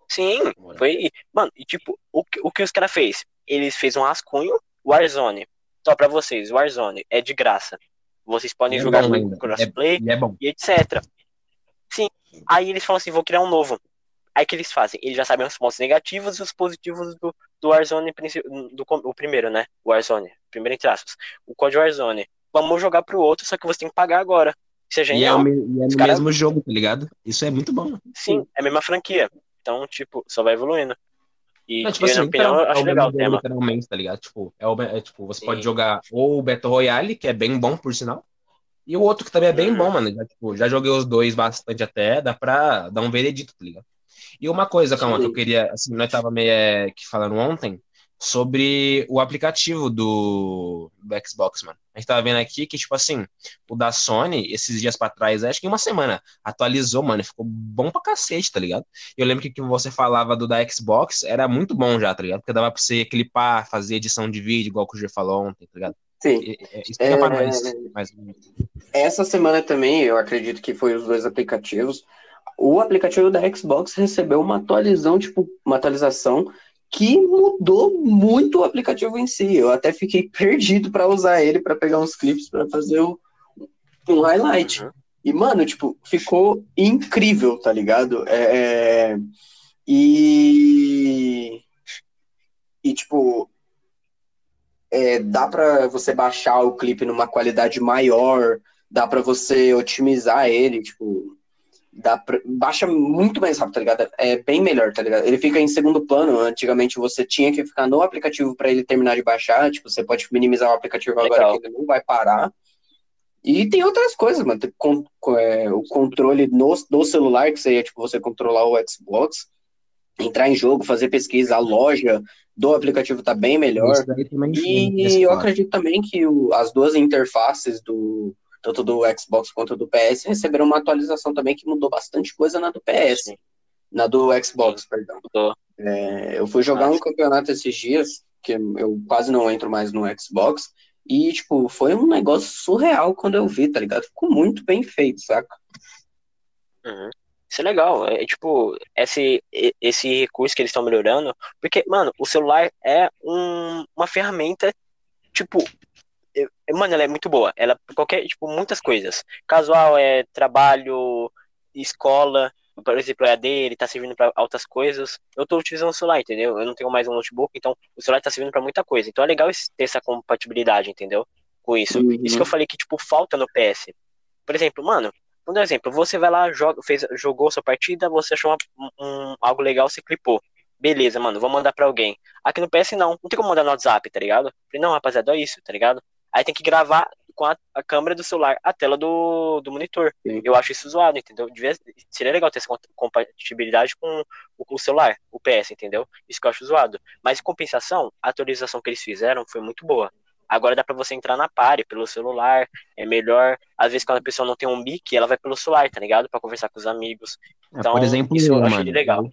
S3: Sim, foi. Mano, e tipo, o, o que os caras fez? Eles fez um rascunho, Warzone. Só pra vocês, Warzone é de graça. Vocês podem é jogar no crossplay
S1: é, é
S3: e etc. Sim. Aí eles falam assim, vou criar um novo. Aí que eles fazem? Eles já sabem os pontos negativos e os positivos do, do Warzone, do, o primeiro, né? Warzone, primeiro entre aspas. O código Warzone. Vamos jogar pro outro, só que você tem que pagar agora. Isso é genial.
S1: E é, o, e é no cara... mesmo jogo, tá ligado? Isso é muito bom.
S3: Sim, é a mesma franquia. Então, tipo, só vai evoluindo. E,
S1: Não, tipo
S3: eu,
S1: assim,
S3: na opinião, eu
S1: é
S3: acho
S1: o
S3: legal o tema.
S1: literalmente, tá ligado? Tipo, é o, é, tipo, você
S3: Sim.
S1: pode jogar ou o Battle Royale, que é bem bom, por sinal, e o outro que também é bem
S3: Uhum.
S1: bom, mano. Já, tipo, já joguei os dois bastante até, dá pra dar um veredito, tá ligado? E uma coisa, calma, que eu queria, assim, nós tava meio é, que falando ontem sobre o aplicativo do, do Xbox, mano. A gente tava vendo aqui que, tipo assim, o da Sony, esses dias pra trás, acho que em uma semana, atualizou, mano, e ficou bom pra cacete, tá ligado? Eu lembro que o que você falava do da Xbox era muito bom já, tá ligado? Porque dava pra você clipar, fazer edição de vídeo, igual que o G falou ontem, tá ligado?
S2: Sim.
S1: Explica pra
S2: É,
S1: nós. mais ou menos.
S2: Essa semana também, eu acredito que foi os dois aplicativos. O aplicativo da Xbox recebeu uma atualização, tipo, uma atualização que mudou muito o aplicativo em si. Eu até fiquei perdido para usar ele para pegar uns clipes para fazer o- um highlight.
S3: Uhum.
S2: E, mano, tipo, ficou incrível, tá ligado? É, é, E. E, tipo. é, dá pra você baixar o clipe numa qualidade maior, dá pra você otimizar ele, tipo. Dá pra... Baixa muito mais rápido, tá ligado? É bem melhor, tá ligado? Ele fica em segundo plano. Antigamente você tinha que ficar no aplicativo pra ele terminar de baixar. Tipo, você pode minimizar o aplicativo agora
S3: Legal.
S2: que ele não vai parar. E tem outras coisas, mano. Tem con- co- é, o controle no, no celular, que seria tipo você controlar o Xbox, entrar em jogo, fazer pesquisa, a loja do aplicativo tá bem melhor. E eu acredito também que o- as duas interfaces do tanto do Xbox quanto do PS receberam uma atualização também que mudou bastante coisa na do PS, na do Xbox, perdão. É, eu fui jogar
S3: Ah,
S2: um campeonato esses dias, que eu quase não entro mais no Xbox, e, tipo, foi um negócio surreal quando eu vi, tá ligado? Ficou muito bem feito, saca?
S3: Uhum. Isso é legal. É tipo, esse, esse recurso que eles estão melhorando. Porque, mano, o celular é um- uma ferramenta, tipo. Mano, ela é muito boa. Ela, qualquer, tipo, muitas coisas. Casual, é trabalho, escola. Por exemplo, é a dele, tá servindo pra altas coisas. Eu tô utilizando o celular, entendeu? Eu não tenho mais um notebook, então o celular tá servindo pra muita coisa. Então é legal ter essa compatibilidade, entendeu? Com isso.
S2: Uhum.
S3: Isso que eu falei que, tipo, falta no PS. Por exemplo, mano, vou dar um exemplo. Você vai lá, joga, fez, jogou sua partida, você achou uma- um, algo legal, você clipou. Beleza, mano, vou mandar pra alguém. Aqui no PS não, não tem como mandar no WhatsApp, tá ligado? Falei, não, rapaziada, é isso, tá ligado? Aí tem que gravar com a, a câmera do celular, a tela do, do monitor.
S2: Sim.
S3: Eu acho isso zoado, entendeu? Devia, seria legal ter essa compa- compatibilidade com o, com o celular, o PS, entendeu? Isso que eu acho zoado. Mas em compensação, a atualização que eles fizeram foi muito boa. Agora dá pra você entrar na party pelo celular, é melhor. Às vezes quando a pessoa não tem um mic, ela vai pelo celular, tá ligado? Pra conversar com os amigos.
S1: É,
S3: Então,
S1: por exemplo,
S3: isso eu
S1: eu,
S3: achei legal.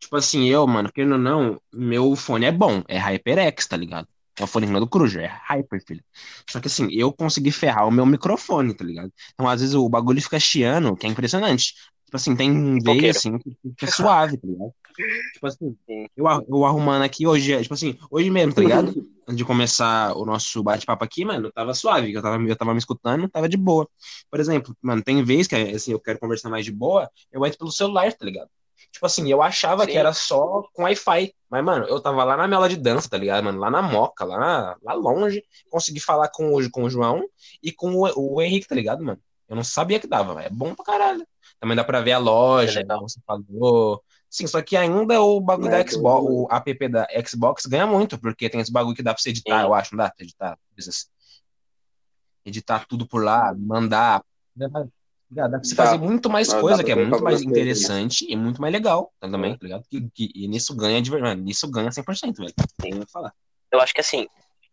S1: tipo assim, eu, mano, querendo ou não, meu fone é bom, é HyperX, tá ligado? É o é do Cruiser, é Hyper, filho. Só que assim, eu consegui ferrar o meu microfone, tá ligado? Então, às vezes, o bagulho fica chiando, que é impressionante. Tipo assim, tem vez
S3: Foqueiro.
S1: assim que fica suave, tá ligado? Tipo assim,
S3: Sim.
S1: eu, eu arrumando aqui hoje, tipo assim, hoje mesmo, tá ligado? Antes de começar o nosso bate-papo aqui, mano, tava suave, eu tava, eu tava me escutando, tava de boa. Por exemplo, mano, tem vez que assim, eu quero conversar mais de boa, eu entro pelo celular, tá ligado? Tipo assim, eu achava
S3: Sim.
S1: que era só com Wi-Fi, mas, mano, eu tava lá na minha aula de dança, tá ligado, mano? Lá na Moca, lá, na- lá longe, consegui falar com o, com o João e com o, o Henrique, tá ligado, mano? Eu não sabia que dava, mas é bom pra caralho. Também dá pra ver a loja,
S3: É
S1: como você falou. Sim, só que ainda o bagulho
S2: É,
S1: da Xbox, o app da Xbox ganha muito, porque tem esse bagulho que dá pra você editar,
S3: Sim.
S1: eu acho, não dá pra editar coisas. Editar tudo por lá, mandar. Dá, dá pra você
S2: Dá.
S1: fazer muito mais coisa, que é muito mais
S2: coisas,
S1: interessante e muito mais legal também, tá ligado? Que, que- e nisso ganha de verdade, nisso ganha 100%, velho. Tem o que falar.
S3: Eu acho que assim,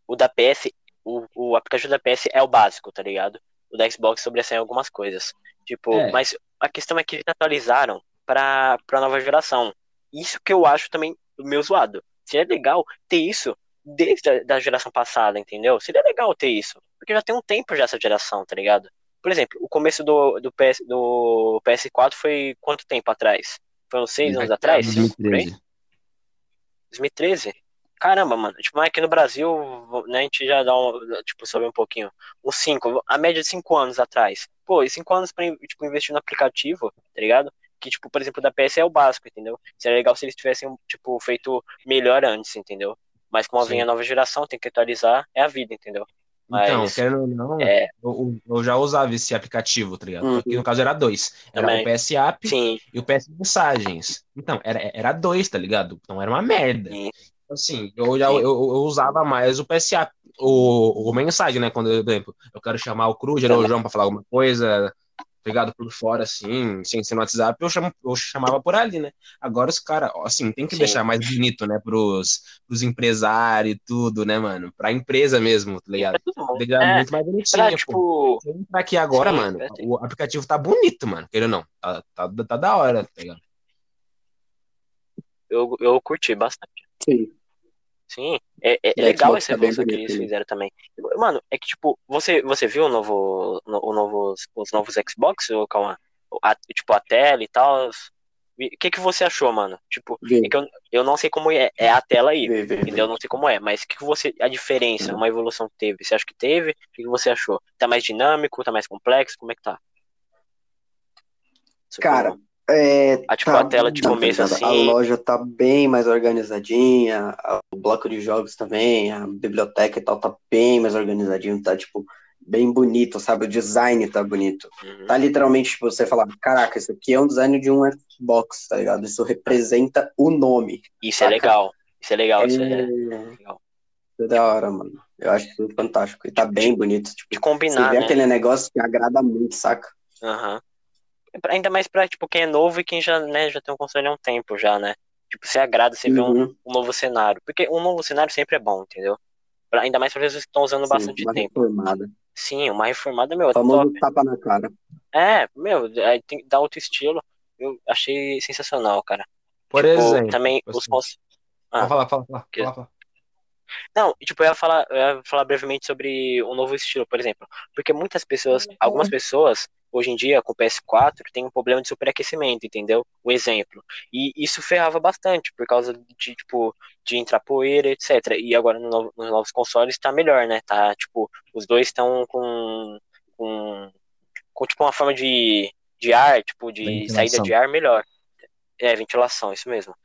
S3: o da PS, o, o aplicativo da PS é o básico, tá ligado? O da Xbox sobressai algumas coisas. Tipo,
S1: É.
S3: mas a questão é que eles atualizaram pra, pra nova geração. Isso que eu acho também meio zoado. Seria legal ter isso desde a da geração passada, entendeu? Seria legal ter isso. Porque já tem um tempo já essa geração, tá ligado? Por exemplo, o começo do, do, PS, do PS4 foi quanto tempo atrás? Foi uns seis anos atrás? Cinco, por aí?
S1: 2013.
S3: 2013? Caramba, mano. Tipo, aqui no Brasil, né, a gente já dá um, tipo, sobe um pouquinho. Uns 5, a média de 5 anos atrás. Pô, e 5 anos pra, tipo, investir no aplicativo, tá ligado? Que, tipo, por exemplo, da PS é o básico, entendeu? Seria legal se eles tivessem, tipo, feito melhor antes, entendeu? Mas como
S1: Sim.
S3: vem a nova geração, tem que atualizar, é a vida, entendeu?
S1: Então,
S3: Mas,
S1: querendo ou não,
S3: é,
S1: eu, eu já usava esse aplicativo, tá ligado?
S2: Uhum.
S1: Aqui no caso era dois. Era
S3: Também.
S1: o PS App
S3: sim,
S1: e o PS Mensagens. Então, era, era dois, tá ligado? Então era uma merda.
S3: sim,
S1: Assim, eu, já, eu, eu usava mais o PS App, o, o mensagem, né? Quando, por exemplo, eu quero chamar o Cruzer ou o João pra falar alguma coisa, ligado? Por fora, assim, sem ser no WhatsApp, eu, chamo, eu chamava por ali, né? Agora os caras, assim, tem que
S3: Sim.
S1: deixar mais bonito, né? Pros, pros empresários e tudo, né, mano? Pra empresa mesmo, tá ligado? Deixar
S3: É,
S1: muito mais bonitinho,
S3: pra, tipo,
S1: Se eu entrar aqui agora,
S3: Sim,
S1: mano,
S3: é, sim.
S1: o aplicativo tá bonito, mano. Querendo ou não. Tá, tá, tá da hora, tá ligado?
S3: eu, eu curti bastante.
S2: Sim.
S3: Sim, é, é
S2: E
S3: legal essa
S2: tá
S3: evolução que eles fizeram também. Mano, é que tipo, você, você viu o novo, no- o novos, os novos Xbox, ou calma, a, tipo a tela e tal? O que que você achou, mano? Tipo, é eu, eu não sei como é, é a tela aí,
S2: vê, vê,
S3: entendeu? Eu não sei como é, mas que que você, a diferença, uma evolução que teve? Você acha que teve? O que que você achou? Tá mais dinâmico, tá mais complexo? Como é que tá?
S2: Cara. É,
S3: Ah, tipo,
S2: tá-
S3: a tela de
S2: tá
S3: começo,
S2: ligado? A
S3: assim.
S2: loja tá bem mais organizadinha, a- o bloco de jogos também, a biblioteca e tal tá bem mais organizadinho, tá tipo bem bonito, sabe? O design tá bonito.
S3: Uhum.
S2: Tá literalmente, tipo, você falar, caraca, isso aqui é um design de um Xbox, tá ligado? Isso representa o nome.
S3: Isso é
S2: saca?
S3: legal. Isso é legal, isso é
S2: É,
S3: legal.
S2: é da hora, mano. Eu acho isso fantástico. E tá bem bonito. Tipo,
S3: De
S2: você
S3: combinar,
S2: vê
S3: né?
S2: aquele negócio que agrada muito, saca?
S3: Aham. É pra- Ainda mais pra, tipo, quem é novo e quem já, né, já tem um console há um tempo já, né? Tipo, você agrada, você vê um,
S2: Uhum,
S3: um novo cenário. Porque um novo cenário sempre é bom, entendeu? Pra- ainda mais pra pessoas que estão usando
S2: sim,
S3: bastante
S2: uma
S3: tempo.
S2: reformada.
S3: Sim, uma reformada, meu, é
S2: famoso
S3: top.
S2: tapa na cara.
S3: É, meu, aí tem, dá outro estilo. Eu achei sensacional, cara.
S1: Por
S3: Tipo,
S1: exemplo,
S3: também
S1: assim,
S3: os. Ah,
S1: Vamos falar, fala, fala,
S3: que-
S1: fala, fala.
S3: Não, e, tipo, eu ia falar, eu ia falar brevemente sobre o novo estilo, por exemplo. Porque muitas pessoas, algumas pessoas, hoje em dia, com o PS4, tem um problema de superaquecimento, entendeu? Um exemplo. E isso ferrava bastante, por causa de, tipo, de entrar poeira, etc. E agora no novo- nos novos consoles tá melhor, né? Tá, tipo, os dois estão com, com, com, tipo, uma forma de, de ar, tipo, de
S1: Ventilação.
S3: saída de ar melhor. É, ventilação, isso mesmo.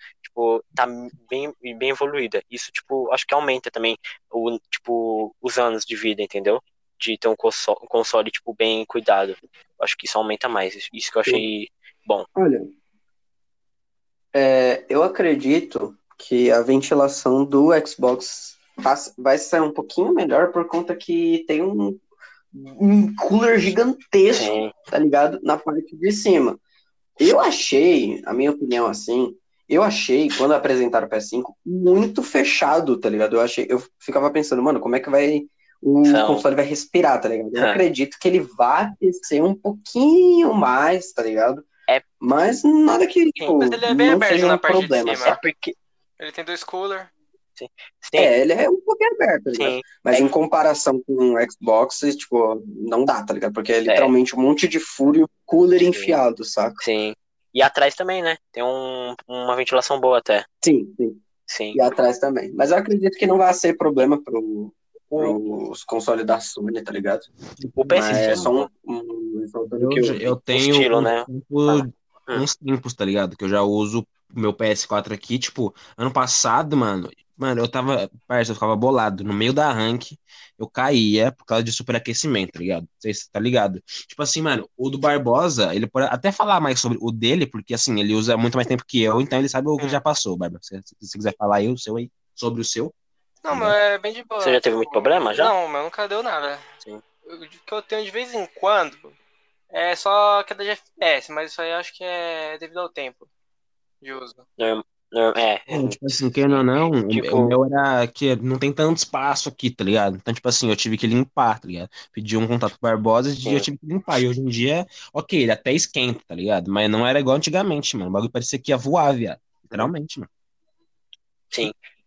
S3: Tipo, tá bem, bem evoluída. Isso, tipo, acho que aumenta também o, tipo, os anos de vida, entendeu? De ter um console, um console tipo, bem cuidado. Acho que isso aumenta mais. Isso que eu achei bom.
S2: Olha, é, eu acredito que a ventilação do Xbox tá- vai ser um pouquinho melhor por conta que tem um, um cooler gigantesco,
S3: Sim,
S2: tá ligado? Na parte de cima. Eu achei, a minha opinião assim, eu achei, quando apresentaram o PS5, muito fechado, tá ligado? Eu achei, eu ficava pensando, mano, como é que vai o
S3: São-
S2: console vai respirar, tá ligado? Eu
S3: É.
S2: acredito que ele vai aquecer um pouquinho mais, tá ligado?
S3: É.
S2: Mas nada que, tipo,
S4: Mas ele é bem
S2: não
S4: aberto
S2: seja
S4: na
S2: um
S4: parte de
S2: problema,
S4: cima.
S3: é
S2: sabe?
S3: porque.
S4: Ele tem dois cooler.
S3: Sim,
S2: É, ele é um pouquinho aberto, tá ligado?
S3: sim,
S2: Mas
S3: É.
S2: em comparação com o Xbox, tipo, não dá, tá ligado? Porque é literalmente um monte de furo e um cooler
S3: Sim.
S2: enfiado, saca?
S3: sim. E atrás também, né? Tem um, uma ventilação boa até.
S2: Sim, sim.
S3: Sim.
S2: E atrás também. Mas eu acredito que não vai ser problema pro, pros consoles da Sony, tá ligado?
S3: O
S2: Mas é
S3: PS5.
S2: só um, um
S1: Eu,
S2: eu,
S1: eu tenho
S3: estilo,
S1: um
S3: né?
S1: tempo-
S3: Ah.
S1: uns tempos, tá ligado? Que eu já uso o meu PS4 aqui. Tipo, ano passado, mano, mano, eu tava, parça, eu ficava bolado. No meio da rank, eu caía por causa de superaquecimento, tá ligado? Você tá ligado? Tipo assim, mano, o do Barbosa, ele pode até falar mais sobre o dele, porque assim, ele usa muito mais tempo que eu, então ele sabe o que
S4: Hum.
S1: já passou, Barbosa. Se, você quiser falar aí o seu aí, sobre o seu.
S4: Não, meu é bem de boa.
S3: Você já teve muito problema, já?
S4: Não, meu nunca deu nada.
S3: Sim.
S4: O que eu tenho de vez em quando é só queda de FPS, mas isso aí eu acho que é devido ao tempo de uso.
S3: Norm- é,
S1: É, tipo assim, querendo ou não,
S3: Tipo-
S1: o meu era que não tem tanto espaço aqui, tá ligado? Então, tipo assim, eu tive que limpar, tá ligado? Pedi um contato com o Barbosa e
S3: Sim.
S1: eu tive que limpar. E hoje em dia, ok, ele até esquenta, tá ligado? Mas não era igual antigamente, mano. O bagulho parecia que ia voar, viado. Literalmente, mano.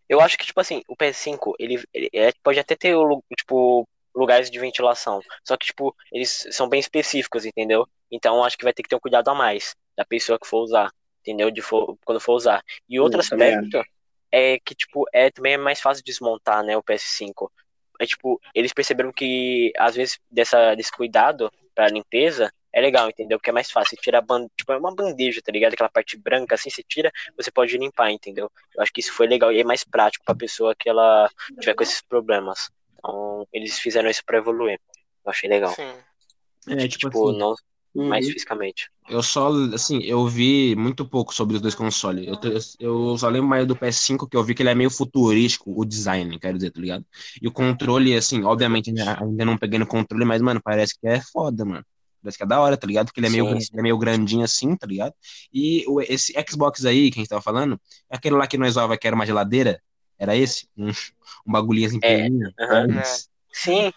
S3: Eu acho que, tipo assim, o PS5, ele, ele é- pode até ter, tipo, lugares de ventilação. Só que, tipo, eles são bem específicos, entendeu? Então, acho que vai ter que ter um cuidado a mais da pessoa que for usar, entendeu? De for, quando for usar. E outro
S2: também
S3: aspecto é que, tipo, é, também é mais fácil desmontar, né, o PS5. É, tipo, eles perceberam que, às vezes, dessa, desse cuidado pra limpeza é legal, entendeu? Porque é mais fácil. Você tira a tipo, é uma bandeja, tá ligado? Aquela parte branca, assim, você tira, você pode limpar, entendeu? Eu acho que isso foi legal e é mais prático pra pessoa que ela tiver com esses problemas, Então, eles fizeram isso pra evoluir. Eu achei legal.
S4: Sim.
S1: É, tipo,
S3: Tipo,
S1: assim,
S3: não mais
S2: Uhum.
S3: fisicamente.
S1: eu só, assim, eu vi muito pouco sobre os dois consoles. Eu, eu só lembro mais do PS5 que eu vi que ele é meio futurístico, o design, quero dizer, tá ligado? E o controle, assim, obviamente ainda, ainda não peguei no controle, mas, mano, parece que é foda, mano. Parece que é da hora, tá ligado? Porque ele é meio, ele é meio grandinho assim, tá ligado? E o, esse Xbox aí, que a gente tava falando, é aquele lá que nós usava que era uma geladeira? Era esse? Um, um bagulhinho assim
S3: É,
S1: pequenininho?
S3: aham.
S1: É esse.
S3: Sim,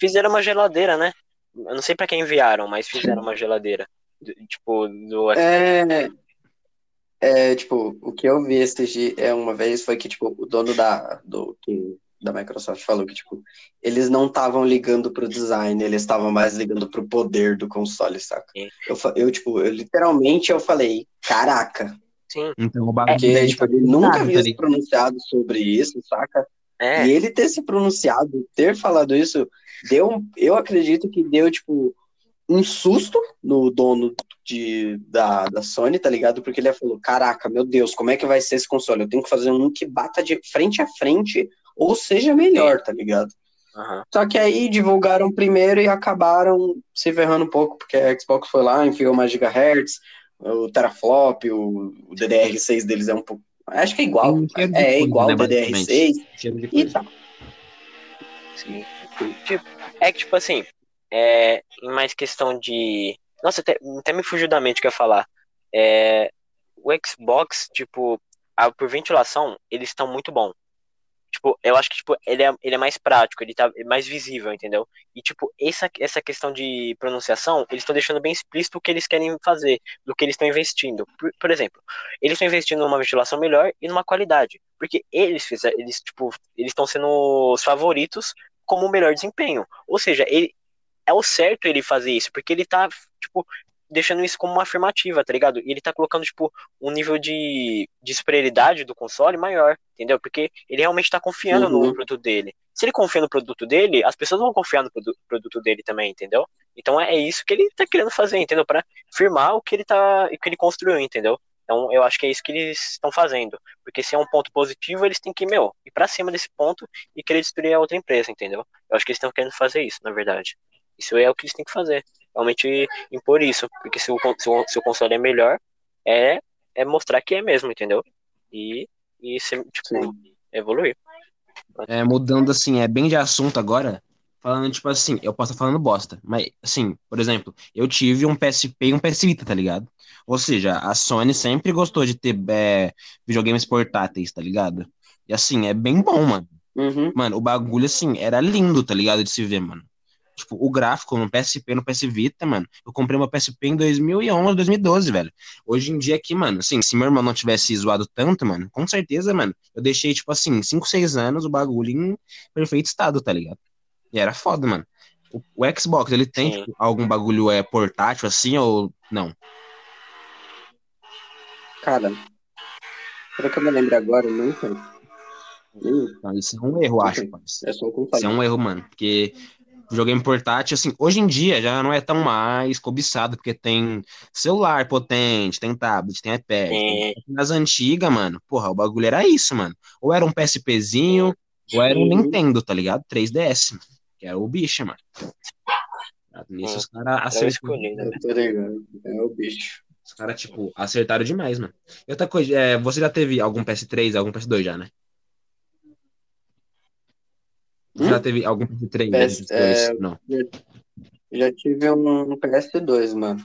S3: fizeram uma geladeira, né? Eu não sei pra quem enviaram, mas fizeram uma geladeira. Tipo, do
S2: É, é, tipo, o que eu vi esse dia é uma vez foi que, tipo, o dono da, do, que- da Microsoft falou que, tipo, eles não estavam ligando pro design, eles estavam mais ligando pro poder do console, saca?
S3: Sim.
S2: Eu, eu, tipo, eu, literalmente eu falei, caraca,
S3: Sim,
S1: Então o bagulho
S2: porque,
S1: deve
S2: tipo, ele nunca havia
S1: tá
S2: se pronunciado sobre isso, saca?
S3: É.
S2: E ele ter se pronunciado, ter falado isso, deu, um- eu acredito que deu, tipo, um susto no dono de, da, da Sony, tá ligado? Porque ele falou, caraca, meu Deus, como é que vai ser esse console? Eu tenho que fazer um que bata de frente a frente, ou seja melhor, tá ligado?
S3: aham.
S2: Só que aí divulgaram primeiro e acabaram se ferrando um pouco, porque a Xbox foi lá, enfiou mais gigahertz, o teraflop, o, o DDR6 deles é um pouco... Acho que é igual, é, é igual
S1: né,
S2: o DDR6
S1: Cheiro de
S2: e tal.
S3: Sim. Tipo, é que, tipo assim, é mais questão de. Nossa, até, até me fugiu da mente o que eu ia falar. É, o Xbox, tipo, a- por ventilação, eles estão muito bom. Tipo, eu acho que tipo, ele, é, ele é mais prático, ele tá mais visível, entendeu? E, tipo, essa, essa questão de pronunciação, eles estão deixando bem explícito o que eles querem fazer, do que eles estão investindo. Por, por exemplo, eles estão investindo numa ventilação melhor e numa qualidade. Porque eles fizeram, eles, tipo, eles estão sendo os favoritos como o melhor desempenho. Ou seja, ele, é o certo ele fazer isso, porque ele tá, tipo, deixando isso como uma afirmativa, tá ligado? E ele tá colocando, tipo, um nível de, de superioridade do console maior, entendeu? Porque ele realmente tá confiando
S2: Uhum.
S3: no produto dele. Se ele confia no produto dele, as pessoas vão confiar no produ- produto dele também, entendeu? Então é isso que ele tá querendo fazer, entendeu? Pra firmar o que ele tá, o que ele construiu, entendeu? Então eu acho que é isso que eles estão fazendo. Porque se é um ponto positivo, eles têm que, meu, ir pra cima desse ponto e querer destruir a outra empresa, entendeu? Eu acho que eles estão querendo fazer isso, na verdade. Isso é o que eles têm que fazer. Realmente impor isso. Porque se o, se o, se o console é melhor, é, é mostrar que é mesmo, entendeu? E, e ser, tipo,
S2: Sim.
S3: evoluir.
S1: É, mudando assim, é bem de assunto agora, falando tipo assim, eu posso estar falando bosta, mas assim, por exemplo, eu tive um PSP e um PS Vita, tá ligado? Ou seja, a Sony sempre gostou de ter é, videogames portáteis, tá ligado? E assim, é bem bom, mano.
S2: Uhum.
S1: Mano, o bagulho assim, era lindo, tá ligado? De se ver, mano. Tipo, o gráfico no PSP, no PS Vita, mano. Eu comprei uma PSP em 2011, 2012, velho. Hoje em dia aqui, mano, assim, se meu irmão não tivesse zoado tanto, mano, com certeza, mano, eu deixei, tipo assim, 5, 6 anos o bagulho em perfeito estado, tá ligado? E era foda, mano. O, o Xbox, ele tem, tipo, algum bagulho é, portátil assim ou não?
S2: Cara, pelo que eu me lembro agora, não tem.
S1: Então, isso é um erro, acho,
S2: Ok.
S1: parceiro.
S2: É
S1: Isso é um erro, mano, porque videogame portátil, assim, hoje em dia já não é tão mais cobiçado, porque tem celular potente, tem tablet, tem iPad. tem-
S3: Sim.
S1: Nas antigas, mano, porra, o bagulho era isso, mano. Ou era um PSPzinho, ou era um. Nintendo, tá ligado? 3DS, mano, que era o bicho, mano. Nisso
S3: Sim.
S1: os caras acertaram.
S3: escolhido, né?
S2: Eu tô ligado. É o bicho.
S1: Os caras, tipo, acertaram demais, mano. E outra coisa, é, você já teve algum PS3, algum PS2 já, né?
S2: Hum?
S1: Já teve algum PS3,
S2: PS,
S1: PS2?
S2: é,
S1: Não.
S2: Já tive um PS2, mano.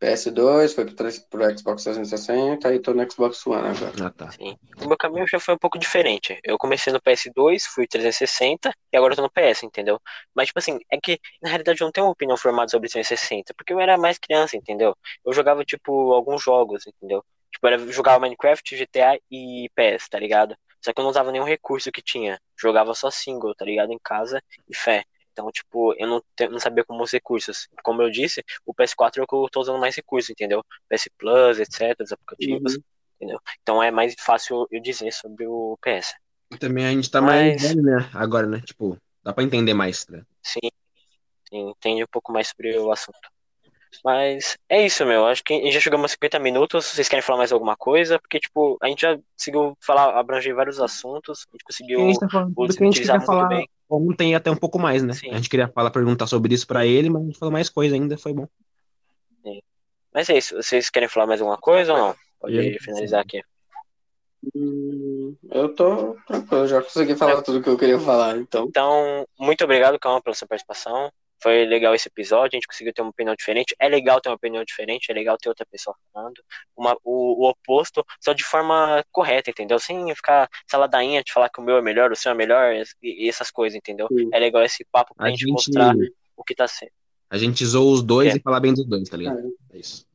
S2: PS2, foi pro, pro Xbox 360 e tô no Xbox One agora.
S1: Ah, tá.
S3: Sim. O meu caminho já foi um pouco diferente. Eu comecei no PS2, fui 360 e agora eu tô no PS, entendeu? Mas, tipo assim, é que na realidade eu não tenho uma opinião formada sobre 360, porque eu era mais criança, entendeu? Eu jogava, tipo, alguns jogos, entendeu? Tipo, eu era- jogava Minecraft, GTA e PS, tá ligado? Só que eu não usava nenhum recurso que tinha. Jogava só single, tá ligado? Em casa e fé. Então, tipo, eu não, te- não sabia como os recursos. Como eu disse, o PS4 é o que eu tô usando mais recursos, entendeu? PS Plus, etc, os aplicativos,
S2: Uhum.
S3: entendeu? Então é mais fácil eu dizer sobre o PS.
S1: E também a gente tá mais
S3: Mas-
S1: velho, né? Agora, né? Tipo, dá pra entender mais, né?
S3: Sim, sim, entende um pouco mais sobre o assunto. Mas é isso, meu. Acho que a gente já chegou uns 50 minutos. Vocês querem falar mais alguma coisa? Porque, tipo, a gente já conseguiu falar, abranger vários assuntos. A gente conseguiu
S1: a gente tá falando tudo que a gente queria falar bem. ontem até um pouco mais, né? Sim. A gente queria falar, perguntar sobre isso pra ele, mas a gente falou mais coisa ainda, foi bom.
S3: Sim. Mas é isso. Vocês querem falar mais alguma coisa ou não? Pode eu, finalizar aqui.
S2: Hum, eu tô tranquilo, já consegui falar é. tudo que eu queria falar, então.
S3: Então, muito obrigado, Calma, pela sua participação. Foi legal esse episódio, a gente conseguiu ter uma opinião diferente. É legal ter uma opinião diferente, é legal ter outra pessoa falando. Uma, o, o oposto, só de forma correta, entendeu? Sem ficar saladainha de falar que o meu é melhor, o seu é melhor, e, e essas coisas, entendeu? Sim. É legal esse papo pra a gente, gente mostrar o que tá sendo.
S1: A gente zoa os dois é. e falar bem dos dois, tá ligado? É, é isso.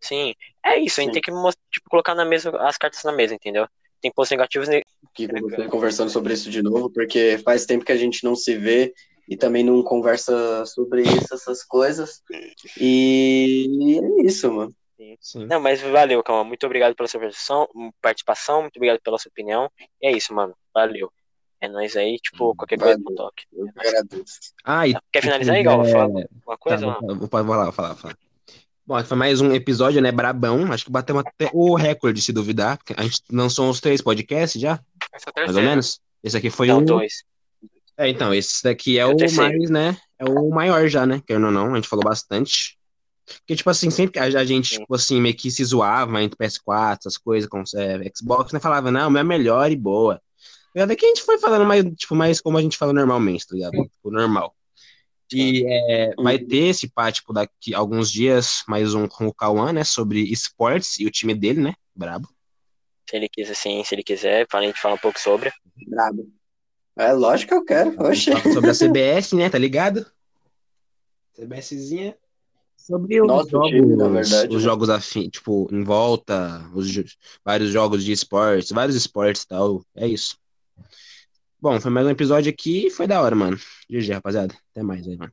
S3: Sim, é isso, a gente Sim. tem que tipo, colocar na mesa, as cartas na mesa, entendeu? Tem pontos negativos e
S2: que conversando sobre isso de novo, porque faz tempo que a gente não se vê e também não conversa sobre isso, essas coisas. E é isso, mano.
S3: Sim. Não, mas valeu, Calma. Muito obrigado pela sua participação, muito obrigado pela sua opinião. E é isso, mano. Valeu. É nóis aí, tipo, qualquer valeu. coisa no toque. Eu
S2: agradeço.
S3: Ah, e Quer finalizar aí, Gal? Fala uma coisa? Tá,
S1: vou, vou, vou lá, vou falar, vou falar. Bom, foi mais um episódio, né, brabão. Acho que batemos até o recorde, se duvidar. A gente lançou uns três podcasts já, é mais ou menos. Esse aqui foi
S3: Não,
S1: um...
S3: dois.
S1: É, então, esse daqui é, é o, mais, né? É o maior já, né? Querendo ou não, a gente falou bastante. Porque, tipo assim, sempre a, a gente, tipo assim, meio que se zoava entre PS4, essas coisas, com é, Xbox, né? Falava, não, o meu é melhor e boa. E daqui a gente foi falando mais, tipo, mais como a gente fala normalmente, tá ligado? Tipo, normal. E é, vai ter esse pá, tipo, daqui alguns dias, mais um com o Cauã, né? Sobre esportes e o time dele, né? Brabo.
S3: Se ele quiser, sim, se ele quiser, a gente fala um pouco sobre.
S2: Brabo. É lógico que eu quero, poxa.
S1: Sobre a CBS, né? Tá ligado? CBSzinha. Sobre os Nossa, jogos, time, verdade, os né? jogos afim, tipo, em volta, os vários jogos de esportes, vários esportes e tal. É isso. Bom, foi mais um episódio aqui foi da hora, mano. GG, rapaziada. Até mais aí, mano.